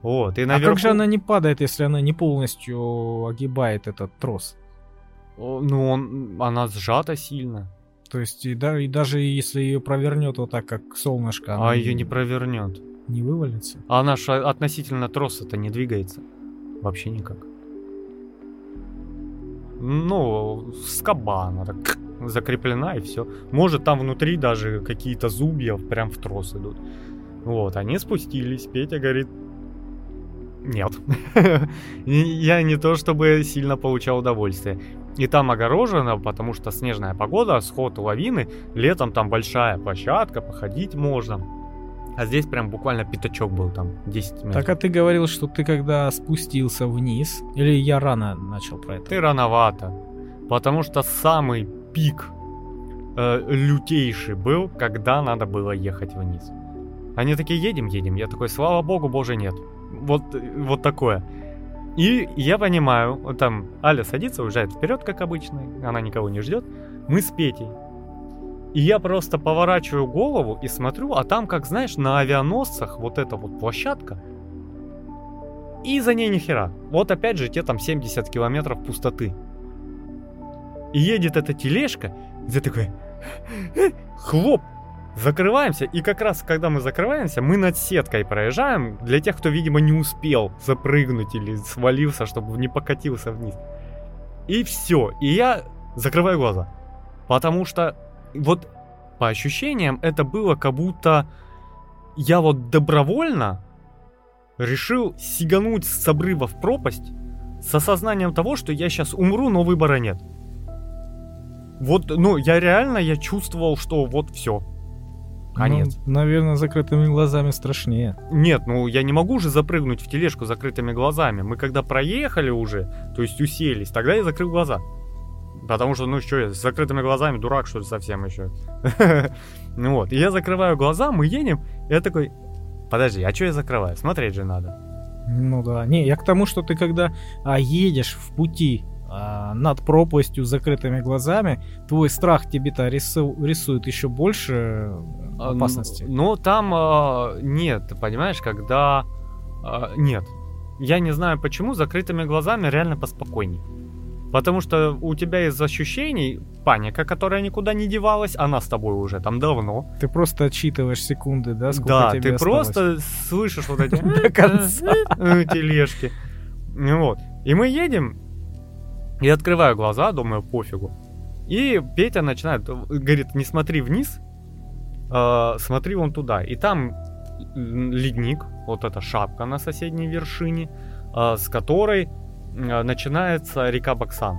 Speaker 2: Вот, и
Speaker 1: А
Speaker 2: наверху...
Speaker 1: как же она не падает, если она не полностью огибает этот трос?
Speaker 2: Ну, он, она сжата сильно,
Speaker 1: То есть и, да, и даже если ее провернет вот так, как солнышко,
Speaker 2: а ее не провернет.
Speaker 1: не вывалится.
Speaker 2: А она ж относительно троса-то не двигается. Вообще никак. Ну, скоба она так закреплена и все. Может там внутри даже какие-то зубья прям в трос идут. Вот, они спустились. Петя говорит, нет. Я не то чтобы сильно получал удовольствие. И там огорожено, потому что снежная погода, сход лавины, летом там большая площадка, походить можно. А здесь прям буквально пятачок был там, 10 метров.
Speaker 1: Так а ты говорил, что ты когда спустился вниз, или я рано начал про это?
Speaker 2: Ты рановато. Потому что самый пик э, лютейший был, когда надо было ехать вниз. Они такие, едем, едем. Я такой, слава богу, боже, нет. Вот, вот такое. И я понимаю, вот там Аля садится, уезжает вперед, как обычно, она никого не ждет. Мы с Петей. И я просто поворачиваю голову и смотрю, а там, как знаешь, на авианосцах вот эта вот площадка. И за ней ни хера. Вот опять же, те там 70 километров пустоты. И едет эта тележка, ты такой, хлоп, Закрываемся, и как раз когда мы закрываемся, мы над сеткой проезжаем, для тех, кто, видимо, не успел запрыгнуть или свалился, чтобы не покатился вниз. И все, и я закрываю глаза. Потому что вот по ощущениям это было как будто я вот добровольно решил сигануть с обрыва в пропасть с осознанием того, что я сейчас умру, но выбора нет. Вот, ну, я реально, я чувствовал, что вот все. Конец.
Speaker 1: Ну, наверное, закрытыми глазами страшнее.
Speaker 2: Нет, ну я не могу же запрыгнуть в тележку закрытыми глазами. Мы когда проехали уже, то есть уселись, тогда я закрыл глаза. Потому что, ну что я, с закрытыми глазами дурак, что ли, совсем еще. Ну вот, я закрываю глаза, мы едем, я такой, подожди, а что я закрываю? Смотреть же надо.
Speaker 1: Ну да, не, я к тому, что ты когда а, едешь в пути а, над пропастью с закрытыми глазами, твой страх тебе-то рису, рисует еще больше опасности.
Speaker 2: Ну, там а, нет, понимаешь, когда а, нет. Я не знаю почему, закрытыми глазами реально поспокойней. Потому что у тебя из ощущений паника, которая никуда не девалась, она с тобой уже там давно.
Speaker 1: Ты просто отчитываешь секунды, да?
Speaker 2: Сколько да, тебе ты осталось? просто слышишь вот эти до конца тележки. Вот. И мы едем, и открываю глаза, думаю, пофигу. И Петя начинает, говорит, не смотри вниз, э, смотри вон туда. И там ледник, вот эта шапка на соседней вершине, э, с которой э, начинается река Баксан.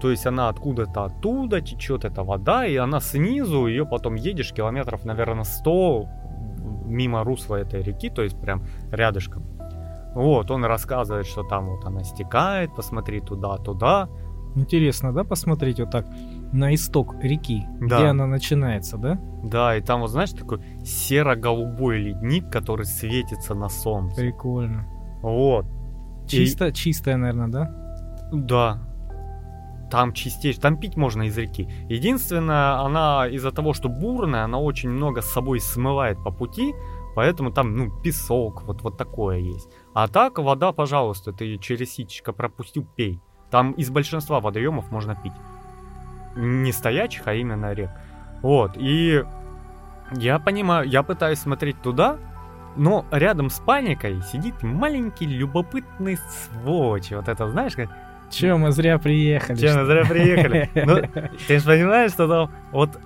Speaker 2: То есть она откуда-то оттуда течет эта вода, и она снизу, ее потом едешь километров, наверное, 100 мимо русла этой реки, то есть прям рядышком. Вот, он рассказывает, что там вот она стекает, посмотри туда, туда.
Speaker 1: Интересно, да, посмотреть вот так на исток реки, да. где она начинается, да?
Speaker 2: Да, и там, вот знаешь, такой серо-голубой ледник, который светится на солнце.
Speaker 1: Прикольно.
Speaker 2: Вот.
Speaker 1: Чисто, и... Чистая, наверное, да?
Speaker 2: Да. Там чистейшее, там пить можно из реки. Единственное, она из-за того, что бурная, она очень много с собой смывает по пути, поэтому там, ну, песок, вот, вот такое есть. А так, вода, пожалуйста, ты через ситечко пропустил, пей. Там из большинства водоемов можно пить. Не стоячих, а именно рек. Вот, и я понимаю, я пытаюсь смотреть туда, но рядом с паникой сидит маленький любопытный сволочь. Вот это, знаешь, как...
Speaker 1: Че, мы зря приехали.
Speaker 2: Че, мы зря приехали. Ну, ты же понимаешь, что там вот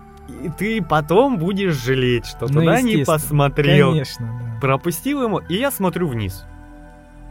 Speaker 2: ты потом будешь жалеть, что ну, туда не посмотрел.
Speaker 1: Конечно, да.
Speaker 2: Пропустил ему, и я смотрю вниз.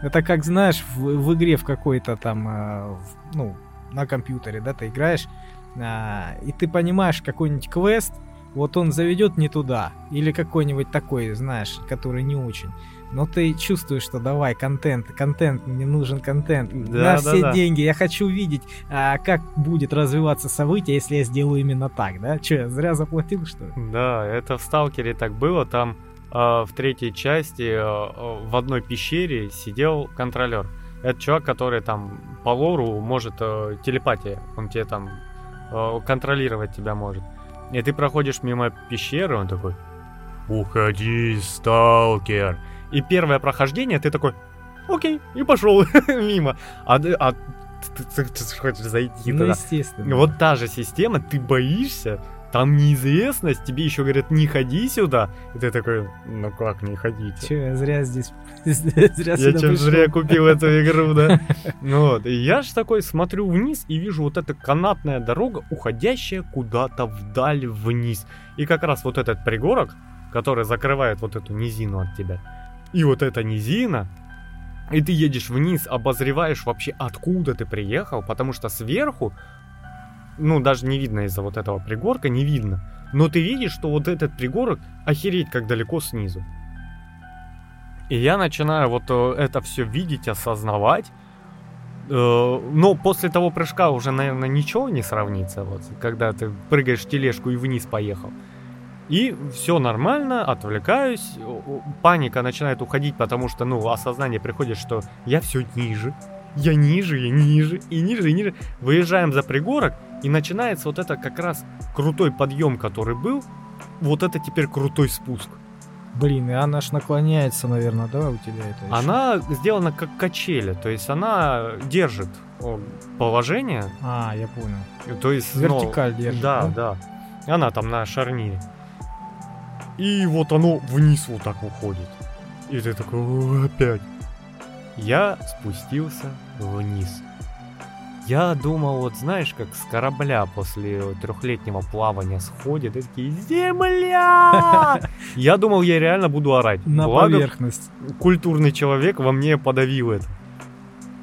Speaker 1: Это как, знаешь, в, в игре в какой-то там, э, в, ну, на компьютере, да, ты играешь, э, и ты понимаешь какой-нибудь квест, вот он заведет не туда, или какой-нибудь такой, знаешь, который не очень. Но ты чувствуешь, что давай, контент, контент, мне нужен контент. Да, на да, все да. деньги. Я хочу видеть, а, как будет развиваться событие, если я сделаю именно так, да? Че, я зря заплатил, что ли?
Speaker 2: Да, это в Сталкере так было. Там в третьей части а, в одной пещере сидел контролер. Это чувак, который там по лору может э, телепатия, он тебе там э, контролировать тебя может. И ты проходишь мимо пещеры, он такой, уходи, сталкер. И первое прохождение ты такой, окей, и пошел мимо. А, а ты, ты, ты, ты хочешь зайти ну, туда.
Speaker 1: естественно.
Speaker 2: Вот та же система, ты боишься, там неизвестность, тебе еще говорят, не ходи сюда. И ты такой, ну как не ходите?
Speaker 1: Че, я зря здесь... зря
Speaker 2: я чем зря купил эту игру, да? Ну вот, и я же такой смотрю вниз и вижу вот эта канатная дорога, уходящая куда-то вдаль вниз. И как раз вот этот пригорок, который закрывает вот эту низину от тебя. И вот эта низина, и ты едешь вниз, обозреваешь вообще, откуда ты приехал, потому что сверху ну, даже не видно из-за вот этого пригорка, не видно. Но ты видишь, что вот этот пригорок, охереть, как далеко снизу. И я начинаю вот э, это все видеть, осознавать. Э, но после того прыжка уже, наверное, ничего не сравнится, вот, когда ты прыгаешь в тележку и вниз поехал. И все нормально, отвлекаюсь, паника начинает уходить, потому что, ну, осознание приходит, что я все ниже, я ниже, я ниже, и ниже, и ниже. Выезжаем за пригорок, и начинается вот это как раз крутой подъем, который был, вот это теперь крутой спуск.
Speaker 1: Блин, и она ж наклоняется, наверное, да, у тебя это?
Speaker 2: Она сделана как качели, то есть она держит положение.
Speaker 1: А, я понял.
Speaker 2: То есть
Speaker 1: вертикаль ну, держит.
Speaker 2: Да, да, да. Она там на шарнире. и вот оно вниз вот так уходит. И ты такой, «О, опять. Я спустился вниз. Я думал, вот знаешь, как с корабля после трехлетнего плавания сходит, и такие, земля! Я думал, я реально буду орать.
Speaker 1: На
Speaker 2: Благо,
Speaker 1: поверхность.
Speaker 2: культурный человек во мне подавил это.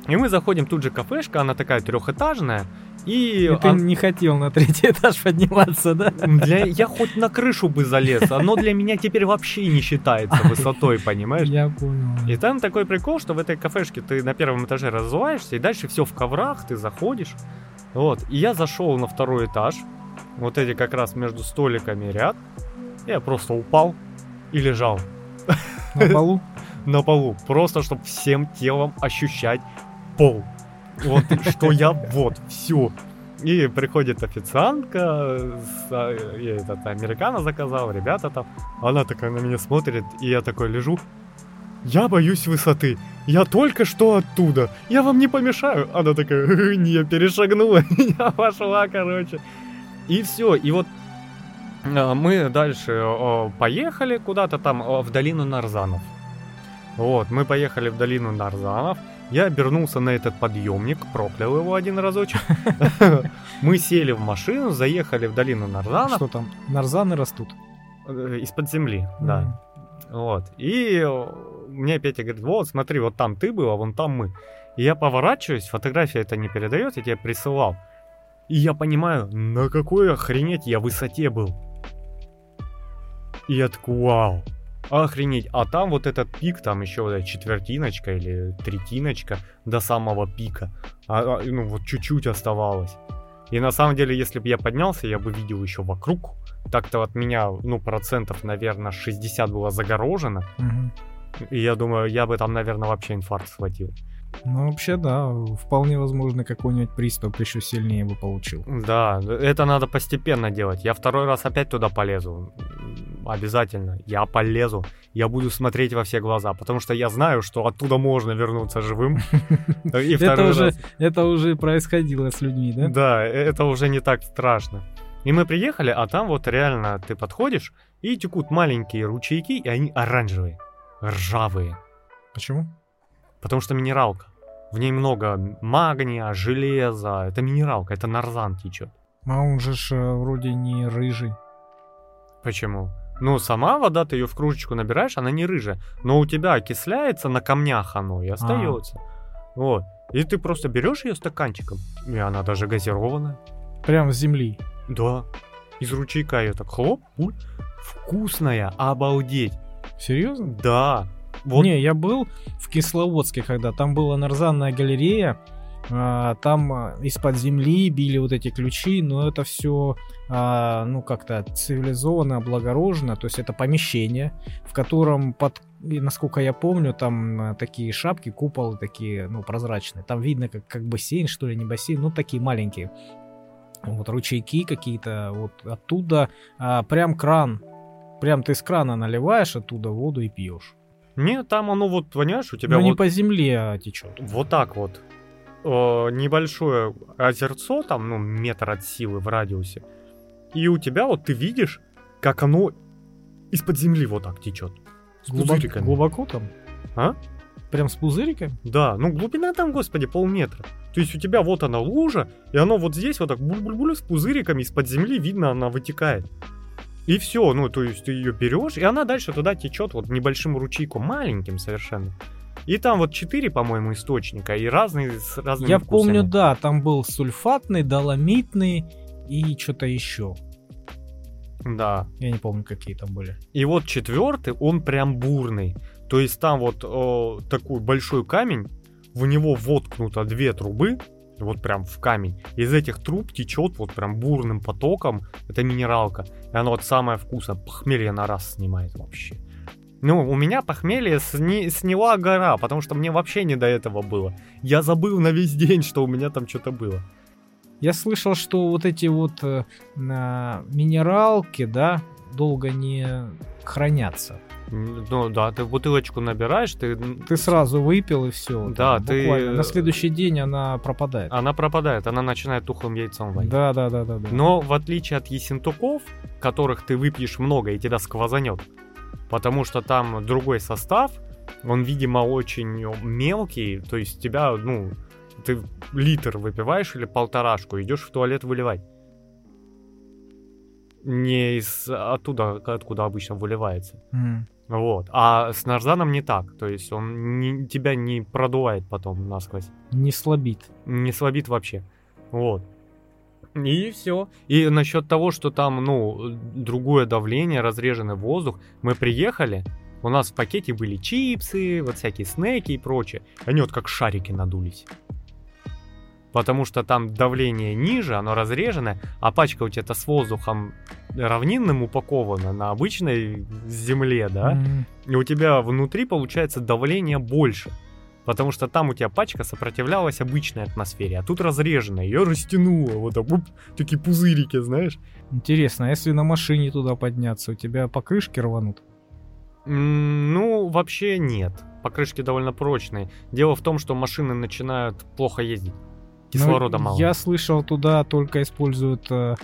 Speaker 2: И мы заходим тут же кафешка, она такая трехэтажная, и,
Speaker 1: И ты
Speaker 2: он-
Speaker 1: не хотел на третий этаж подниматься, да?
Speaker 2: для... я хоть на крышу бы залез, оно для меня теперь вообще не считается высотой, понимаешь?
Speaker 1: Я понял.
Speaker 2: И там такой прикол, что в этой кафешке ты на первом этаже разуваешься, и дальше все в коврах, ты заходишь. Вот. И я зашел на второй этаж, вот эти как раз между столиками ряд. Я просто упал и лежал
Speaker 1: На полу?
Speaker 2: на полу, просто чтобы всем телом ощущать пол. Вот что я вот, все. И приходит официантка, я этот американо заказал, ребята там. Она такая на меня смотрит, и я такой лежу. Я боюсь высоты. Я только что оттуда. Я вам не помешаю. Она такая, не, перешагнула. Я пошла, короче. И все. И вот а, мы дальше а, поехали куда-то там в долину Нарзанов. Вот, мы поехали в долину Нарзанов. Я обернулся на этот подъемник, проклял его один разочек. Мы сели в машину, заехали в долину Нарзанов
Speaker 1: Что там? Нарзаны растут.
Speaker 2: э, из-под земли, да. Вот. И мне Петя говорит, вот, смотри, вот там ты был, а вон там мы. И я поворачиваюсь, фотография это не передает, я тебе присылал. И я понимаю, на какой охренеть я высоте был. И я такой, вау, охренеть. А там вот этот пик, там еще вот эта четвертиночка или третиночка до самого пика. А, а, ну вот чуть-чуть оставалось. И на самом деле, если бы я поднялся, я бы видел еще вокруг. Так-то от меня, ну, процентов, наверное, 60 было загорожено.
Speaker 1: Мгм.
Speaker 2: И я думаю, я бы там, наверное, вообще инфаркт схватил.
Speaker 1: Ну, вообще, да, вполне возможно, какой-нибудь приступ еще сильнее бы получил.
Speaker 2: Да, это надо постепенно делать. Я второй раз опять туда полезу. Обязательно. Я полезу. Я буду смотреть во все глаза, потому что я знаю, что оттуда можно вернуться живым. И
Speaker 1: Это уже,
Speaker 2: раз.
Speaker 1: это уже происходило с людьми, да?
Speaker 2: Да, это уже не так страшно. И мы приехали, а там вот реально ты подходишь, и текут маленькие ручейки, и они оранжевые, ржавые.
Speaker 1: Почему?
Speaker 2: Потому что минералка. В ней много магния, железа. Это минералка, это нарзан течет.
Speaker 1: А он же ж, э, вроде не рыжий.
Speaker 2: Почему? Ну, сама вода, ты ее в кружечку набираешь, она не рыжая. Но у тебя окисляется на камнях оно и остается. Вот. И ты просто берешь ее стаканчиком, и она даже газированная.
Speaker 1: Прям с земли.
Speaker 2: Да. Из ручейка ее так хлоп, уй. Вкусная, обалдеть.
Speaker 1: Серьезно?
Speaker 2: Да. Вот
Speaker 1: Не, я был в Кисловодске, когда там была нарзанная галерея, а, там а, из-под земли били вот эти ключи, но это все, ну, как-то цивилизованно, облагорожено, то есть это помещение, в котором, под, и, насколько я помню, там а, такие шапки, куполы такие, ну, прозрачные, там видно как, как бассейн, что ли, не бассейн, ну, такие маленькие, вот ручейки какие-то, вот оттуда а, прям кран, прям ты с крана наливаешь оттуда воду и пьешь.
Speaker 2: не, там оно вот, понимаешь, у тебя
Speaker 1: Ну, не
Speaker 2: вот,
Speaker 1: по земле а течет.
Speaker 2: вот так вот. Э, небольшое озерцо, там, ну, метр от силы в радиусе. И у тебя вот ты видишь, как оно из-под земли вот так течет. С
Speaker 1: Глубоко,
Speaker 2: пузыриками.
Speaker 1: глубоко там?
Speaker 2: А?
Speaker 1: Прям с пузыриками?
Speaker 2: Да, ну глубина там, господи, полметра. То есть у тебя вот она лужа, и оно вот здесь вот так буль-буль-буль с пузыриками из-под земли видно, она вытекает. И все, ну то есть ты ее берешь, и она дальше туда течет вот небольшим ручейком, маленьким совершенно. И там вот четыре, по-моему, источника, и разные с разными
Speaker 1: Я
Speaker 2: вкусами.
Speaker 1: помню, да, там был сульфатный, доломитный и что-то еще.
Speaker 2: Да.
Speaker 1: Я не помню, какие там были.
Speaker 2: И вот четвертый, он прям бурный. То есть там вот э, такой большой камень, в него воткнуто две трубы, вот прям в камень. Из этих труб течет вот прям бурным потоком, это минералка. И она вот самое вкусное, похмелье на раз снимает вообще. Ну, у меня похмелье сни- сняла гора, потому что мне вообще не до этого было. Я забыл на весь день, что у меня там что-то было.
Speaker 1: Я слышал, что вот эти вот э, минералки, да, долго не хранятся.
Speaker 2: Ну да, ты бутылочку набираешь, ты...
Speaker 1: Ты сразу выпил и все.
Speaker 2: Да, ты-
Speaker 1: На следующий день она пропадает.
Speaker 2: Она пропадает, она начинает тухлым яйцом вонять.
Speaker 1: Да, да, да, да, да.
Speaker 2: Но в отличие от ессентуков, которых ты выпьешь много и тебя сквозанет, потому что там другой состав, он, видимо, очень мелкий, то есть тебя, ну, ты литр выпиваешь или полторашку, идешь в туалет выливать. Не из оттуда, откуда обычно выливается.
Speaker 1: Мгм.
Speaker 2: Вот. А с нарзаном не так. То есть он не- тебя не продувает потом насквозь
Speaker 1: Не слабит.
Speaker 2: не слабит вообще. Вот. И все. И насчет того, что там, ну, другое давление, разреженный воздух, мы приехали, у нас в пакете были чипсы, вот всякие снеки и прочее. Они вот как шарики надулись. Потому что там давление ниже, оно разреженное, а пачка у тебя-то с воздухом равнинным упакована на обычной земле, да?
Speaker 1: Мгм.
Speaker 2: и у тебя внутри получается давление больше. Потому что там у тебя пачка сопротивлялась обычной атмосфере, а тут разреженная, ее растянуло, вот так, уп, такие пузырики, знаешь.
Speaker 1: Интересно, а если на машине туда подняться, у тебя покрышки рванут?
Speaker 2: Ну, вообще нет. Покрышки довольно прочные. Дело в том, что машины начинают плохо ездить. Кислорода
Speaker 1: Ну,
Speaker 2: мало.
Speaker 1: Я слышал, туда только используют э,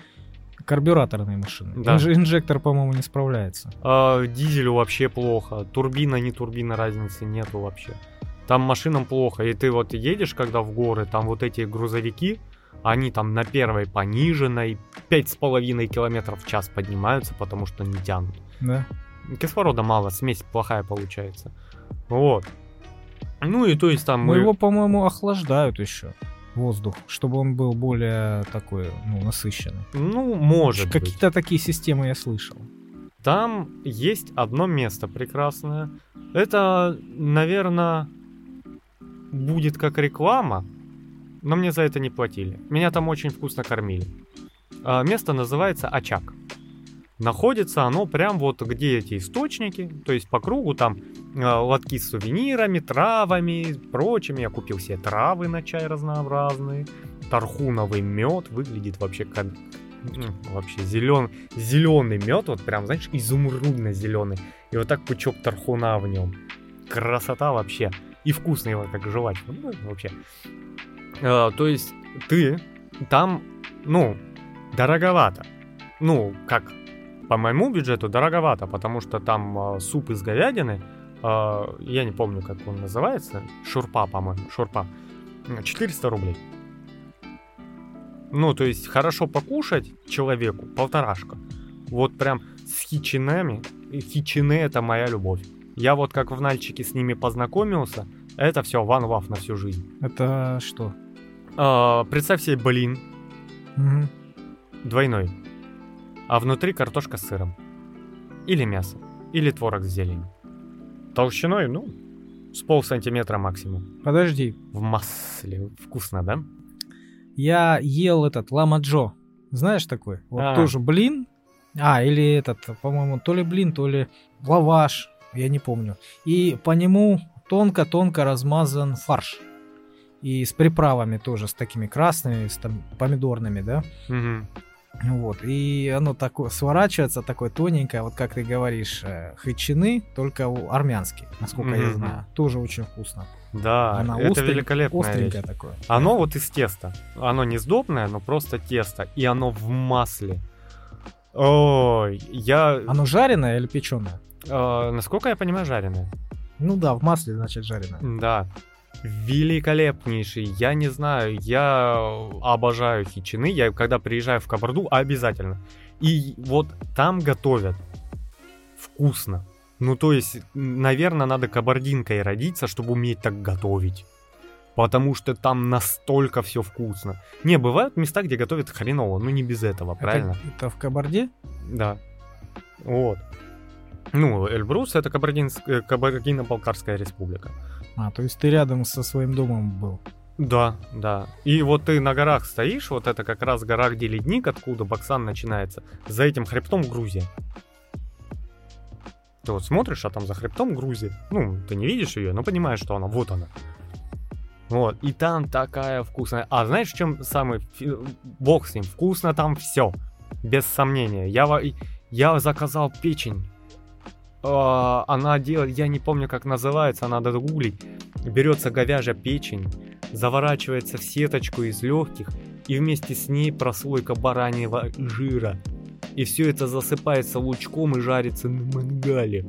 Speaker 1: карбюраторные машины.
Speaker 2: Да.
Speaker 1: Инж- инжектор, по-моему, не справляется.
Speaker 2: А, дизелю вообще плохо. Турбина, не турбина, разницы нету вообще. Там машинам плохо. И ты вот едешь, когда в горы, там вот эти грузовики, они там на первой пониженной 5,5 километров в час поднимаются, потому что не тянут.
Speaker 1: Да?
Speaker 2: Кислорода мало, смесь плохая получается. Вот. Ну и то есть там мы...
Speaker 1: его, по-моему, охлаждают еще воздух, чтобы он был более такой, ну, насыщенный.
Speaker 2: Ну, может быть.
Speaker 1: Какие-то такие системы я слышал.
Speaker 2: Там есть одно место прекрасное. Это, наверное, будет как реклама, но мне за это не платили. Меня там очень вкусно кормили. А, Место называется Очаг. Находится оно прям вот где эти источники, то есть по кругу там э, лотки с сувенирами, травами, прочими. Я купил себе травы на чай разнообразные. Тархуновый мед выглядит вообще как м, вообще зелен, зеленый мед, вот прям, знаешь, изумрудно-зеленый. И вот так пучок тархуна в нем. Красота вообще. И вкусно его как жевать. Ну, вообще. Э, то есть ты там, ну, дороговато. Ну, как по моему бюджету дороговато, потому что там э, суп из говядины, э, я не помню, как он называется, шурпа, по-моему, шурпа, 400 рублей. Ну, то есть хорошо покушать человеку полторашка. Вот прям с хичинами. Хичины это моя любовь. Я вот как в Нальчике с ними познакомился, это все ван лав на всю жизнь.
Speaker 1: Это что?
Speaker 2: А, представь себе блин
Speaker 1: Мгм.
Speaker 2: двойной, а внутри картошка с сыром. Или мясо, или творог с зеленью. Толщиной, ну, с пол сантиметра максимум.
Speaker 1: Подожди,
Speaker 2: В масле. Вкусно, да?
Speaker 1: я ел этот ламаджо. Знаешь такой? Вот
Speaker 2: А.
Speaker 1: тоже блин. А, или этот, по-моему, то ли блин, то ли лаваш. Я не помню. И по нему тонко-тонко размазан фарш. И с приправами тоже, с такими красными, с там помидорными, да?
Speaker 2: Мгм.
Speaker 1: Вот. И оно такое сворачивается, такое тоненькое, вот как ты говоришь, э, хычины, только армянские, насколько я
Speaker 2: Мгм.
Speaker 1: знаю. Тоже очень вкусно.
Speaker 2: Да,
Speaker 1: Она
Speaker 2: это
Speaker 1: остренькая-
Speaker 2: великолепная
Speaker 1: Остренькое
Speaker 2: вещь.
Speaker 1: такое.
Speaker 2: Оно вот из теста. Оно не сдобное, но просто тесто. И оно в масле. Ой, я...
Speaker 1: Оно жареное или печеное?
Speaker 2: Э, насколько я понимаю, жареное.
Speaker 1: Ну да, в масле, значит, жареное.
Speaker 2: Да. Великолепнейший. Я не знаю, я обожаю хичины. Я когда приезжаю в Кабарду, обязательно. И вот там готовят вкусно. Ну, то есть, наверное, надо кабардинкой родиться, чтобы уметь так готовить. Потому что там настолько все вкусно. Не, бывают места, где готовят хреново, но не без этого, правильно?
Speaker 1: Это, это в Кабарде?
Speaker 2: Да. Вот. Ну, Эльбрус это э, Кабардино-Балкарская республика.
Speaker 1: А, то есть ты рядом со своим домом был.
Speaker 2: Да, да. И вот ты на горах стоишь, вот это как раз гора, где ледник, откуда Баксан начинается. За этим хребтом Грузия. Ты вот смотришь, а там за хребтом Грузия. Ну, ты не видишь ее, но понимаешь, что она, вот она. Вот, и там такая вкусная. А знаешь, в чем самый... Бог с ним, вкусно там все. Без сомнения. Я, я заказал печень. А, она делает, я не помню, как называется, надо гуглить. Берется говяжья печень, заворачивается в сеточку из легких, и вместе с ней прослойка бараньего жира. И все это засыпается лучком и жарится на мангале.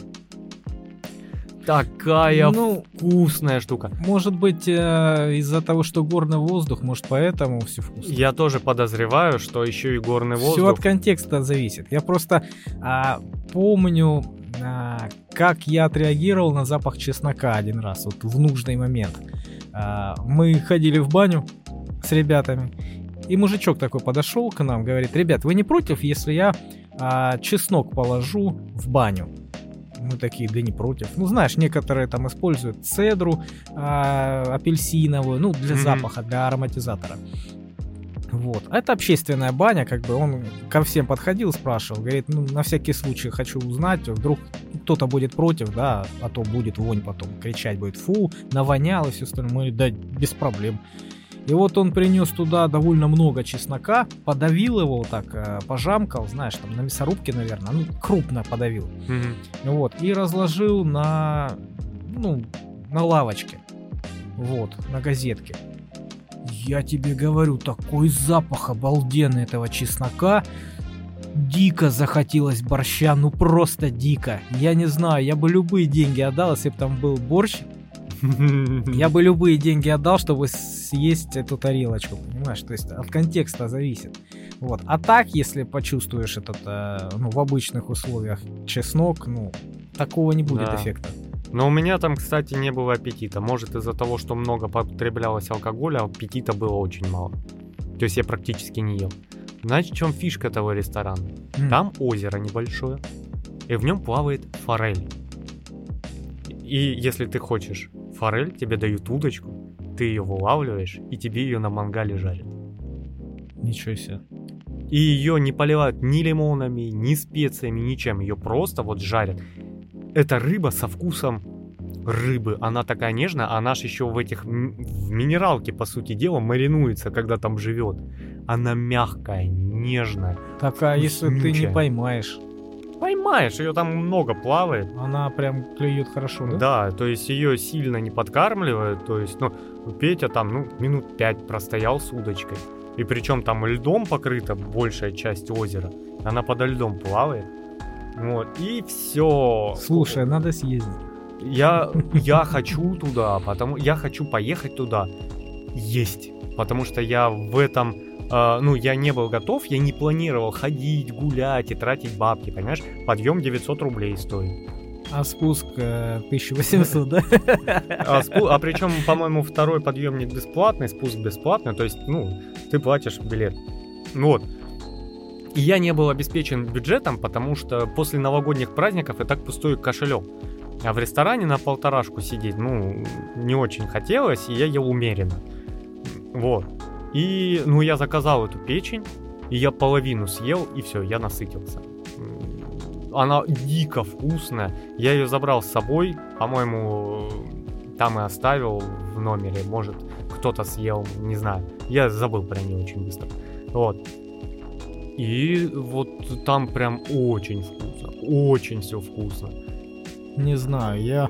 Speaker 2: Такая ну, вкусная штука.
Speaker 1: Может быть, э, из-за того, что горный воздух, может, поэтому все вкусно.
Speaker 2: Я тоже подозреваю, что еще и горный воздух.
Speaker 1: Все от контекста зависит. Я просто а, помню, а, как я отреагировал на запах чеснока один раз, вот в нужный момент. А, мы ходили в баню с ребятами, и мужичок такой подошел к нам, говорит, ребят, вы не против, если я а, чеснок положу в баню? Мы такие, да не против. Ну, знаешь, некоторые там используют цедру а, апельсиновую, ну, для mm-hmm. запаха, для ароматизатора. Вот. А это общественная баня, как бы он ко всем подходил, спрашивал, говорит, ну, на всякий случай хочу узнать, вдруг кто-то будет против, да, а то будет вонь потом, кричать будет, фу, навонял и все остальное. Мы, да, без проблем. И вот он принес туда довольно много чеснока, подавил его вот так, э, пожамкал, знаешь, там на мясорубке, наверное, ну, крупно подавил. Mm-hmm. Вот, и разложил на, ну, на лавочке. Вот, на газетке. Я тебе говорю, такой запах обалденный этого чеснока. Дико захотелось борща, ну просто дико. Я не знаю, я бы любые деньги отдал, если бы там был борщ я бы любые деньги отдал, чтобы съесть эту тарелочку, понимаешь? То есть от контекста зависит. Вот. А так, если почувствуешь этот, э, ну, в обычных условиях чеснок, ну, такого не будет да. эффекта.
Speaker 2: Но у меня там, кстати, не было аппетита. Может, из-за того, что много потреблялось алкоголя, аппетита было очень мало. То есть я практически не ел. Знаете, в чем фишка этого ресторана? Mm. Там озеро небольшое, и в нем плавает форель. И если ты хочешь форель, тебе дают удочку, ты ее вылавливаешь, и тебе ее на мангале жарят.
Speaker 1: Ничего себе.
Speaker 2: И ее не поливают ни лимонами, ни специями, ничем. Ее просто вот жарят. Это рыба со вкусом рыбы. Она такая нежная, а наш еще в этих в минералке, по сути дела, маринуется, когда там живет. Она мягкая, нежная.
Speaker 1: Такая, если ты не поймаешь
Speaker 2: поймаешь, ее там много плавает.
Speaker 1: Она прям клюет хорошо, да?
Speaker 2: Да, то есть ее сильно не подкармливают, то есть, ну, Петя там, ну, минут пять простоял с удочкой. И причем там льдом покрыта большая часть озера. Она подо льдом плавает. Вот, и все.
Speaker 1: Слушай, надо съездить.
Speaker 2: Я, я хочу туда, потому я хочу поехать туда есть. Потому что я в этом Uh, ну, я не был готов, я не планировал ходить, гулять и тратить бабки, понимаешь? Подъем 900 рублей стоит.
Speaker 1: А спуск э, 1800, да?
Speaker 2: А, спу... а причем, по-моему, второй подъемник бесплатный, спуск бесплатный, то есть, ну, ты платишь билет. Ну вот. И я не был обеспечен бюджетом, потому что после новогодних праздников и так пустой кошелек. А в ресторане на полторашку сидеть, ну, не очень хотелось, и я ел умеренно. Вот. И, ну, я заказал эту печень, и я половину съел, и все, я насытился. Она дико вкусная. Я ее забрал с собой, по-моему, там и оставил в номере. Может, кто-то съел, не знаю. Я забыл про нее очень быстро. Вот. И вот там прям очень вкусно. Очень все вкусно.
Speaker 1: Не знаю, я...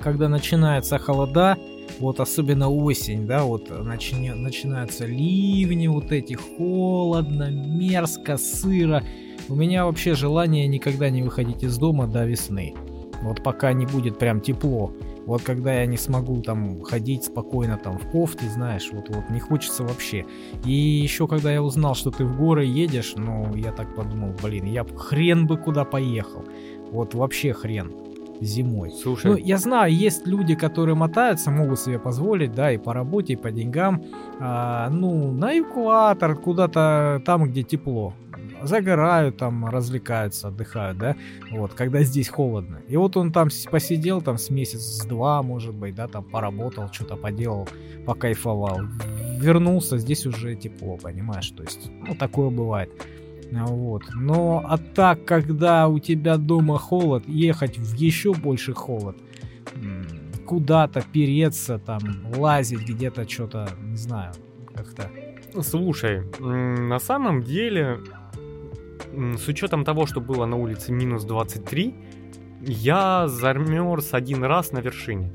Speaker 1: Когда начинается холода, вот особенно осень, да, вот начни, начинаются ливни, вот эти холодно, мерзко, сыро. У меня вообще желание никогда не выходить из дома до весны. Вот пока не будет прям тепло. Вот когда я не смогу там ходить спокойно там в кофте, знаешь, вот вот не хочется вообще. И еще когда я узнал, что ты в горы едешь, ну я так подумал, блин, я хрен бы куда поехал. Вот вообще хрен зимой.
Speaker 2: Слушай.
Speaker 1: Ну, я знаю, есть люди, которые мотаются, могут себе позволить, да, и по работе, и по деньгам, а, ну, на экватор, куда-то там, где тепло. Загорают там, развлекаются, отдыхают, да, вот, когда здесь холодно. И вот он там посидел там с месяц, с два, может быть, да, там поработал, что-то поделал, покайфовал. Вернулся, здесь уже тепло, понимаешь, то есть, ну, такое бывает. Вот. Но а так, когда у тебя дома холод, ехать в еще больше холод, куда-то переться, там, лазить где-то, что-то, не знаю, как-то.
Speaker 2: Слушай, на самом деле, с учетом того, что было на улице минус 23, я замерз один раз на вершине.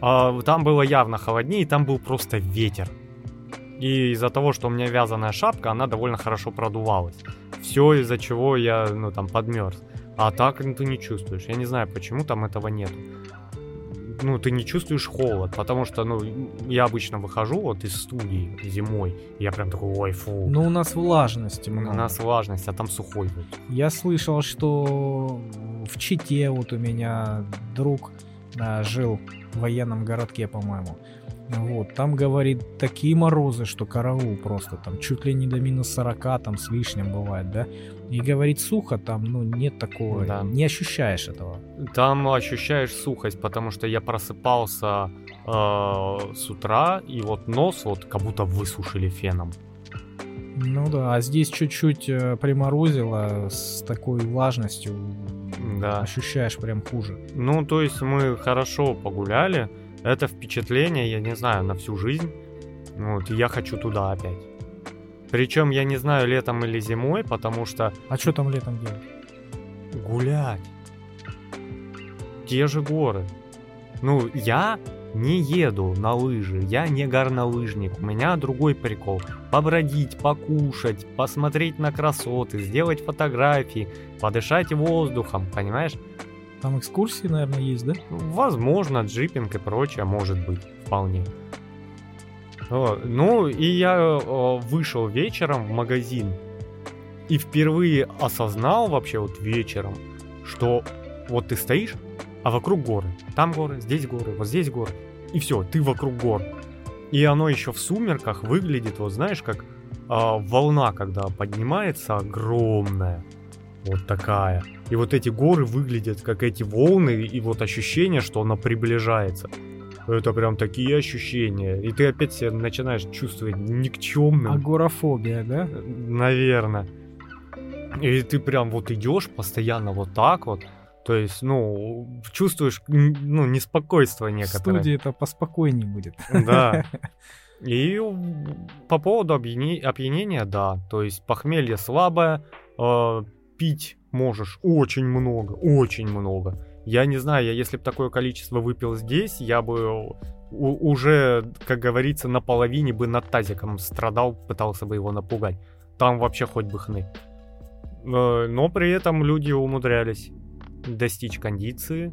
Speaker 2: А, там было явно холоднее, и там был просто ветер. И из-за того, что у меня вязаная шапка, она довольно хорошо продувалась. Все из-за чего я, ну, там, подмерз. А так ну, ты не чувствуешь. Я не знаю, почему там этого нет. Ну, ты не чувствуешь холод, потому что, ну, я обычно выхожу вот из студии зимой, и я прям такой, ой, фу.
Speaker 1: Ну, у нас влажности много.
Speaker 2: У нас влажность, а там сухой вот.
Speaker 1: Я слышал, что в Чите вот у меня друг а, жил в военном городке, по-моему. Вот, там, говорит, такие морозы, что караул просто, там чуть ли не до минус 40, там с лишним бывает, да? И говорит, сухо там, ну, нет такого, да. не ощущаешь этого.
Speaker 2: Там ощущаешь сухость, потому что я просыпался э, с утра, и вот нос вот как будто высушили феном.
Speaker 1: Ну да, а здесь чуть-чуть э, приморозило с такой влажностью. Да. Ощущаешь прям хуже.
Speaker 2: Ну, то есть мы хорошо погуляли. Это впечатление, я не знаю, на всю жизнь. Вот, и я хочу туда опять. Причем я не знаю, летом или зимой, потому что...
Speaker 1: А что там летом делать?
Speaker 2: Гулять. Те же горы. Ну, я не еду на лыжи, я не горнолыжник, у меня другой прикол. Побродить, покушать, посмотреть на красоты, сделать фотографии, подышать воздухом, понимаешь?
Speaker 1: Там экскурсии, наверное, есть, да?
Speaker 2: Возможно, джипинг и прочее, может быть, вполне. Ну, и я вышел вечером в магазин и впервые осознал вообще вот вечером, что вот ты стоишь, а вокруг горы. Там горы, здесь горы, вот здесь горы. И все, ты вокруг гор. И оно еще в сумерках выглядит, вот знаешь, как а, волна, когда поднимается огромная. Вот такая. И вот эти горы выглядят как эти волны, и вот ощущение, что она приближается. Это прям такие ощущения. И ты опять себя начинаешь чувствовать никчемным.
Speaker 1: Агорафобия, да?
Speaker 2: Наверное. И ты прям вот идешь постоянно вот так вот. То есть, ну, чувствуешь, ну, неспокойство некоторое.
Speaker 1: В студии это поспокойнее будет.
Speaker 2: Да. И по поводу опьянения, да. То есть похмелье слабое, э, пить можешь очень много, очень много. Я не знаю, я если бы такое количество выпил здесь, я бы уже, как говорится, наполовине бы над тазиком страдал, пытался бы его напугать. Там вообще хоть бы хны. Но при этом люди умудрялись достичь кондиции.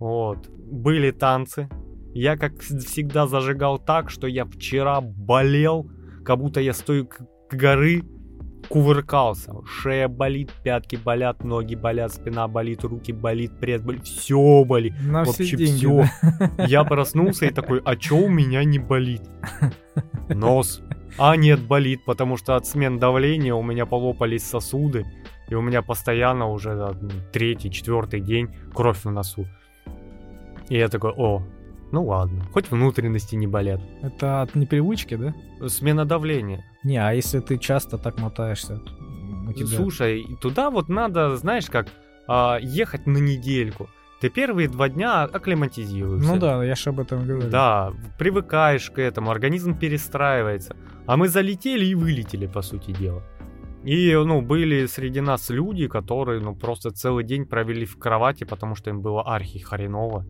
Speaker 2: Вот. Были танцы. Я, как всегда, зажигал так, что я вчера болел, как будто я стою к горы кувыркался. Шея болит, пятки болят, ноги болят, спина болит, руки болит, пресс болит, все болит.
Speaker 1: На Вообще все, деньги, все.
Speaker 2: Да? Я проснулся и такой, а чё у меня не болит? Нос. А нет, болит, потому что от смен давления у меня полопались сосуды, и у меня постоянно уже да, третий, четвертый день кровь на носу. И я такой, о, ну ладно, хоть внутренности не болят.
Speaker 1: Это от непривычки, да?
Speaker 2: Смена давления.
Speaker 1: Не, а если ты часто так мотаешься?
Speaker 2: Тебя... Слушай, туда вот надо, знаешь как, а, ехать на недельку. Ты первые два дня акклиматизируешься.
Speaker 1: Ну да, я же об этом говорю.
Speaker 2: Да, привыкаешь к этому, организм перестраивается. А мы залетели и вылетели, по сути дела. И, ну, были среди нас люди, которые, ну, просто целый день провели в кровати, потому что им было архи хреново.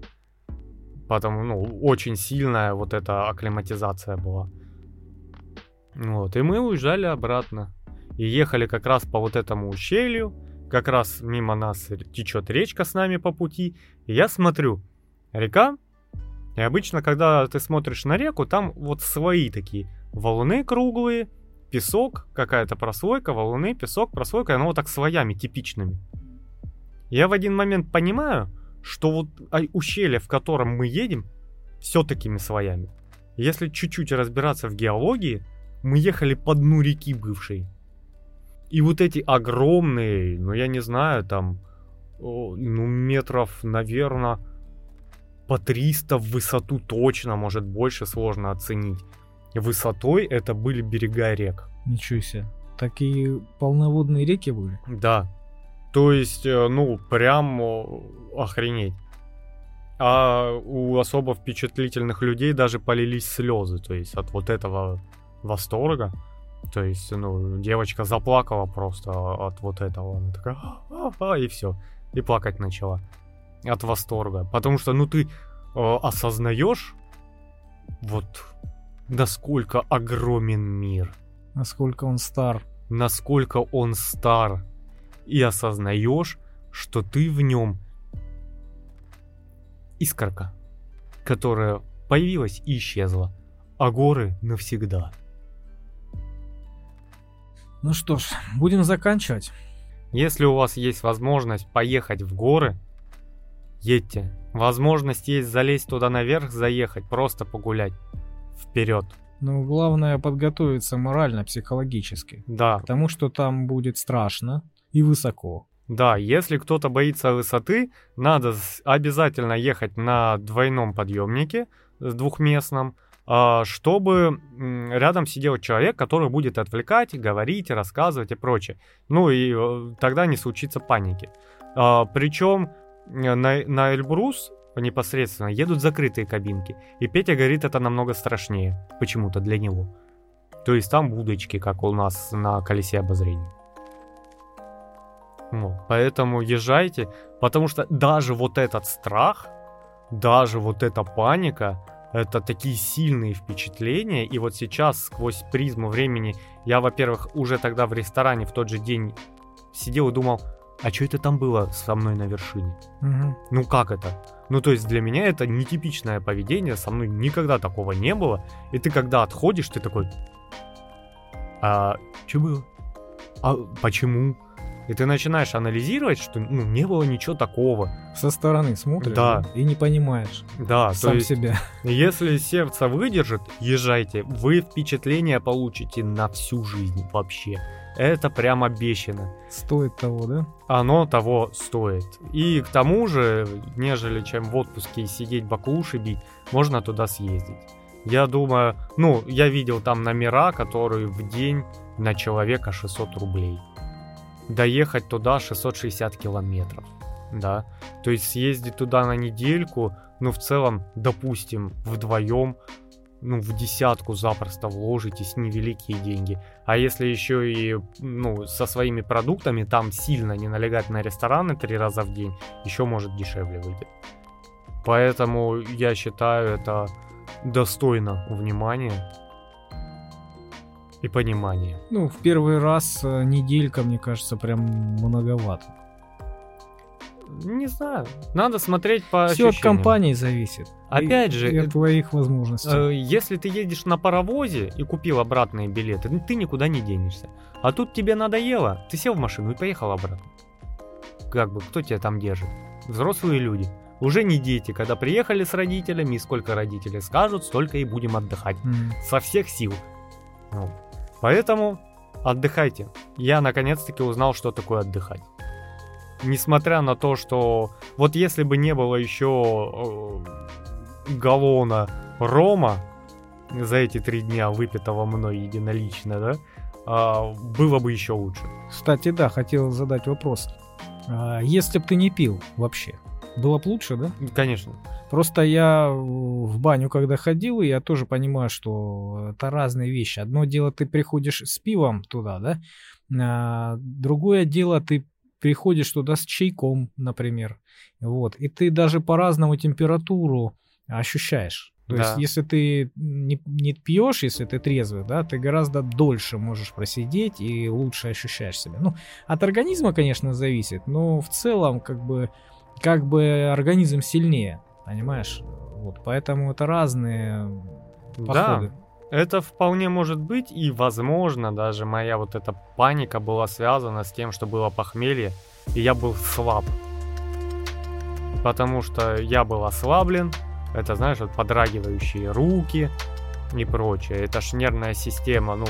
Speaker 2: Потому, ну, очень сильная вот эта акклиматизация была. Вот, и мы уезжали обратно. И ехали как раз по вот этому ущелью, как раз мимо нас течет речка с нами по пути. И я смотрю, река, и обычно, когда ты смотришь на реку, там вот свои такие валуны круглые, песок, какая-то прослойка, валуны, песок, прослойка, оно вот так слоями типичными. Я в один момент понимаю, что вот а, ущелье, в котором мы едем, все такими слоями. Если чуть-чуть разбираться в геологии, мы ехали по дну реки бывшей. И вот эти огромные, ну я не знаю, там, ну метров, наверное, по 300 в высоту точно, может больше сложно оценить. Высотой это были берега рек.
Speaker 1: Ничего себе. Такие полноводные реки были?
Speaker 2: Да. То есть, э, ну, прям охренеть. А у особо впечатлительных людей даже полились слезы, то есть от вот этого восторга. То есть, ну, девочка заплакала просто от вот этого. Она такая, а, а, и все. и плакать начала от восторга. Потому что, ну, ты э, осознаешь, вот, насколько огромен мир.
Speaker 1: Насколько он стар.
Speaker 2: Насколько он стар. И осознаешь, что ты в нем искорка, которая появилась и исчезла, а горы навсегда.
Speaker 1: Ну что ж, будем заканчивать.
Speaker 2: Если у вас есть возможность поехать в горы, едьте. Возможность есть залезть туда наверх, заехать, просто погулять. Вперед.
Speaker 1: Ну, главное подготовиться морально, психологически.
Speaker 2: Да.
Speaker 1: Потому что там будет страшно и высоко.
Speaker 2: Да, если кто-то боится высоты, надо обязательно ехать на двойном подъемнике двухместном, а, чтобы рядом сидел человек, который будет отвлекать, говорить, рассказывать и прочее. Ну и э, тогда не случится паники. А, Причем э, на, на Эльбрус непосредственно едут закрытые кабинки. И Петя говорит, это намного страшнее. Почему-то для него. То есть там будочки, как у нас на колесе обозрения. Ну, поэтому езжайте, потому что даже вот этот страх, даже вот эта паника, это такие сильные впечатления. И вот сейчас сквозь призму времени я, во-первых, уже тогда в ресторане в тот же день сидел и думал, а что это там было со мной на вершине?
Speaker 1: Угу.
Speaker 2: Ну как это? Ну то есть для меня это нетипичное поведение, со мной никогда такого не было. И ты когда отходишь, ты такой, а что было? А почему? И ты начинаешь анализировать, что ну, не было ничего такого.
Speaker 1: Со стороны смотришь
Speaker 2: Да.
Speaker 1: и не понимаешь
Speaker 2: Да,
Speaker 1: сам
Speaker 2: есть,
Speaker 1: себя.
Speaker 2: если сердце выдержит, езжайте. Вы впечатление получите на всю жизнь вообще. Это прям обещано.
Speaker 1: Стоит того, да?
Speaker 2: Оно того стоит. И к тому же, нежели чем в отпуске сидеть баклуши бить, можно туда съездить. Я думаю, ну, я видел там номера, которые в день на человека 600 рублей. Доехать туда 660 километров, да. То есть съездить туда на недельку, ну, в целом, допустим, вдвоем, ну, в десятку запросто вложитесь, невеликие деньги. А если еще и, ну, со своими продуктами, там сильно не налегать на рестораны три раза в день, еще может дешевле выйдет. Поэтому я считаю это достойно внимания и понимания.
Speaker 1: Ну, в первый раз э, неделька, мне кажется, прям многовато.
Speaker 2: Не знаю, надо смотреть по
Speaker 1: Все от компании зависит.
Speaker 2: Опять
Speaker 1: И-
Speaker 2: же,
Speaker 1: и от твоих возможностей.
Speaker 2: Э, Если ты едешь на паровозе и купил обратные билеты, ну, ты никуда не денешься. А тут тебе надоело, ты сел в машину и поехал обратно. Как бы, кто тебя там держит? Взрослые люди. Уже не дети, когда приехали с родителями, и сколько родители скажут, столько и будем отдыхать.
Speaker 1: М.
Speaker 2: Со всех сил. Ну, Поэтому отдыхайте. Я наконец-таки узнал, что такое отдыхать. Несмотря на то, что вот если бы не было еще э, галлона рома за эти три дня выпитого мной единолично, да, а, было бы еще лучше.
Speaker 1: Кстати, да, хотел задать вопрос. А, Если бы ты не пил вообще, было бы лучше, да?
Speaker 2: Конечно.
Speaker 1: Просто я в баню, когда ходил, я тоже понимаю, что это разные вещи. Одно дело, ты приходишь с пивом туда, да? А, другое дело, ты приходишь туда с чайком, например. Вот. И ты даже по-разному температуру ощущаешь. То
Speaker 2: Да.
Speaker 1: есть, если ты не, не пьешь, если ты трезвый, да, ты гораздо дольше можешь просидеть и лучше ощущаешь себя. Ну, от организма, конечно, зависит, но в целом, как бы, как бы организм сильнее, понимаешь? Вот, поэтому это разные подходы.
Speaker 2: Да, это вполне может быть, и возможно даже моя вот эта паника была связана с тем, что было похмелье, и я был слаб. Потому что я был ослаблен, это, знаешь, вот подрагивающие руки и прочее. Это ж нервная система, ну,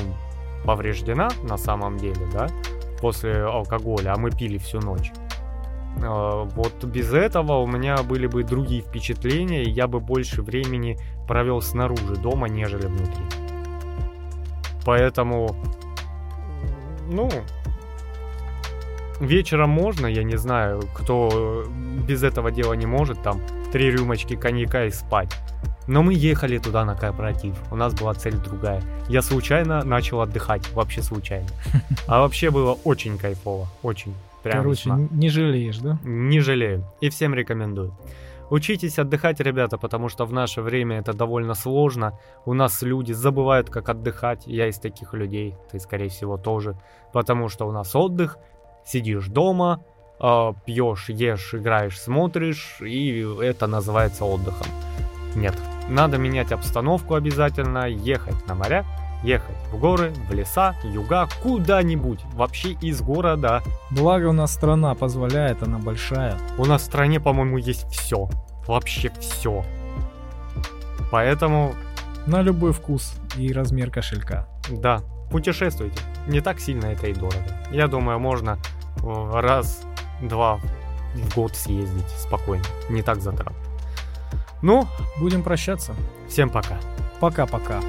Speaker 2: повреждена на самом деле, да, после алкоголя, а мы пили всю ночь. Э, Вот без этого у меня были бы другие впечатления, и я бы больше времени провел снаружи дома, нежели внутри. Поэтому, ну, вечером можно, я не знаю, кто без этого дела не может, там, три рюмочки коньяка и спать. Но мы ехали туда на корпоратив, у нас была цель другая. Я случайно начал отдыхать, вообще случайно. А вообще было очень кайфово, очень. Прям
Speaker 1: Короче,
Speaker 2: весьма.
Speaker 1: н- не жалеешь, да?
Speaker 2: Не жалею. И всем рекомендую. Учитесь отдыхать, ребята, потому что в наше время это довольно сложно. У нас люди забывают, как отдыхать. Я из таких людей, ты, скорее всего, тоже. Потому что у нас отдых, сидишь дома, э, пьешь, ешь, играешь, смотришь, и это называется отдыхом. Нет, надо менять обстановку обязательно, ехать на моря, ехать в горы, в леса, юга, куда-нибудь, вообще из города.
Speaker 1: Благо у нас страна позволяет, она большая.
Speaker 2: У нас в стране, по-моему, есть все. Вообще все. Поэтому,
Speaker 1: На любой вкус и размер кошелька.
Speaker 2: да, путешествуйте. Не так сильно это и дорого. Я думаю, можно э, раз-два в год съездить спокойно. Не так затратно. Ну,
Speaker 1: Будем прощаться.
Speaker 2: всем пока.
Speaker 1: Пока-пока.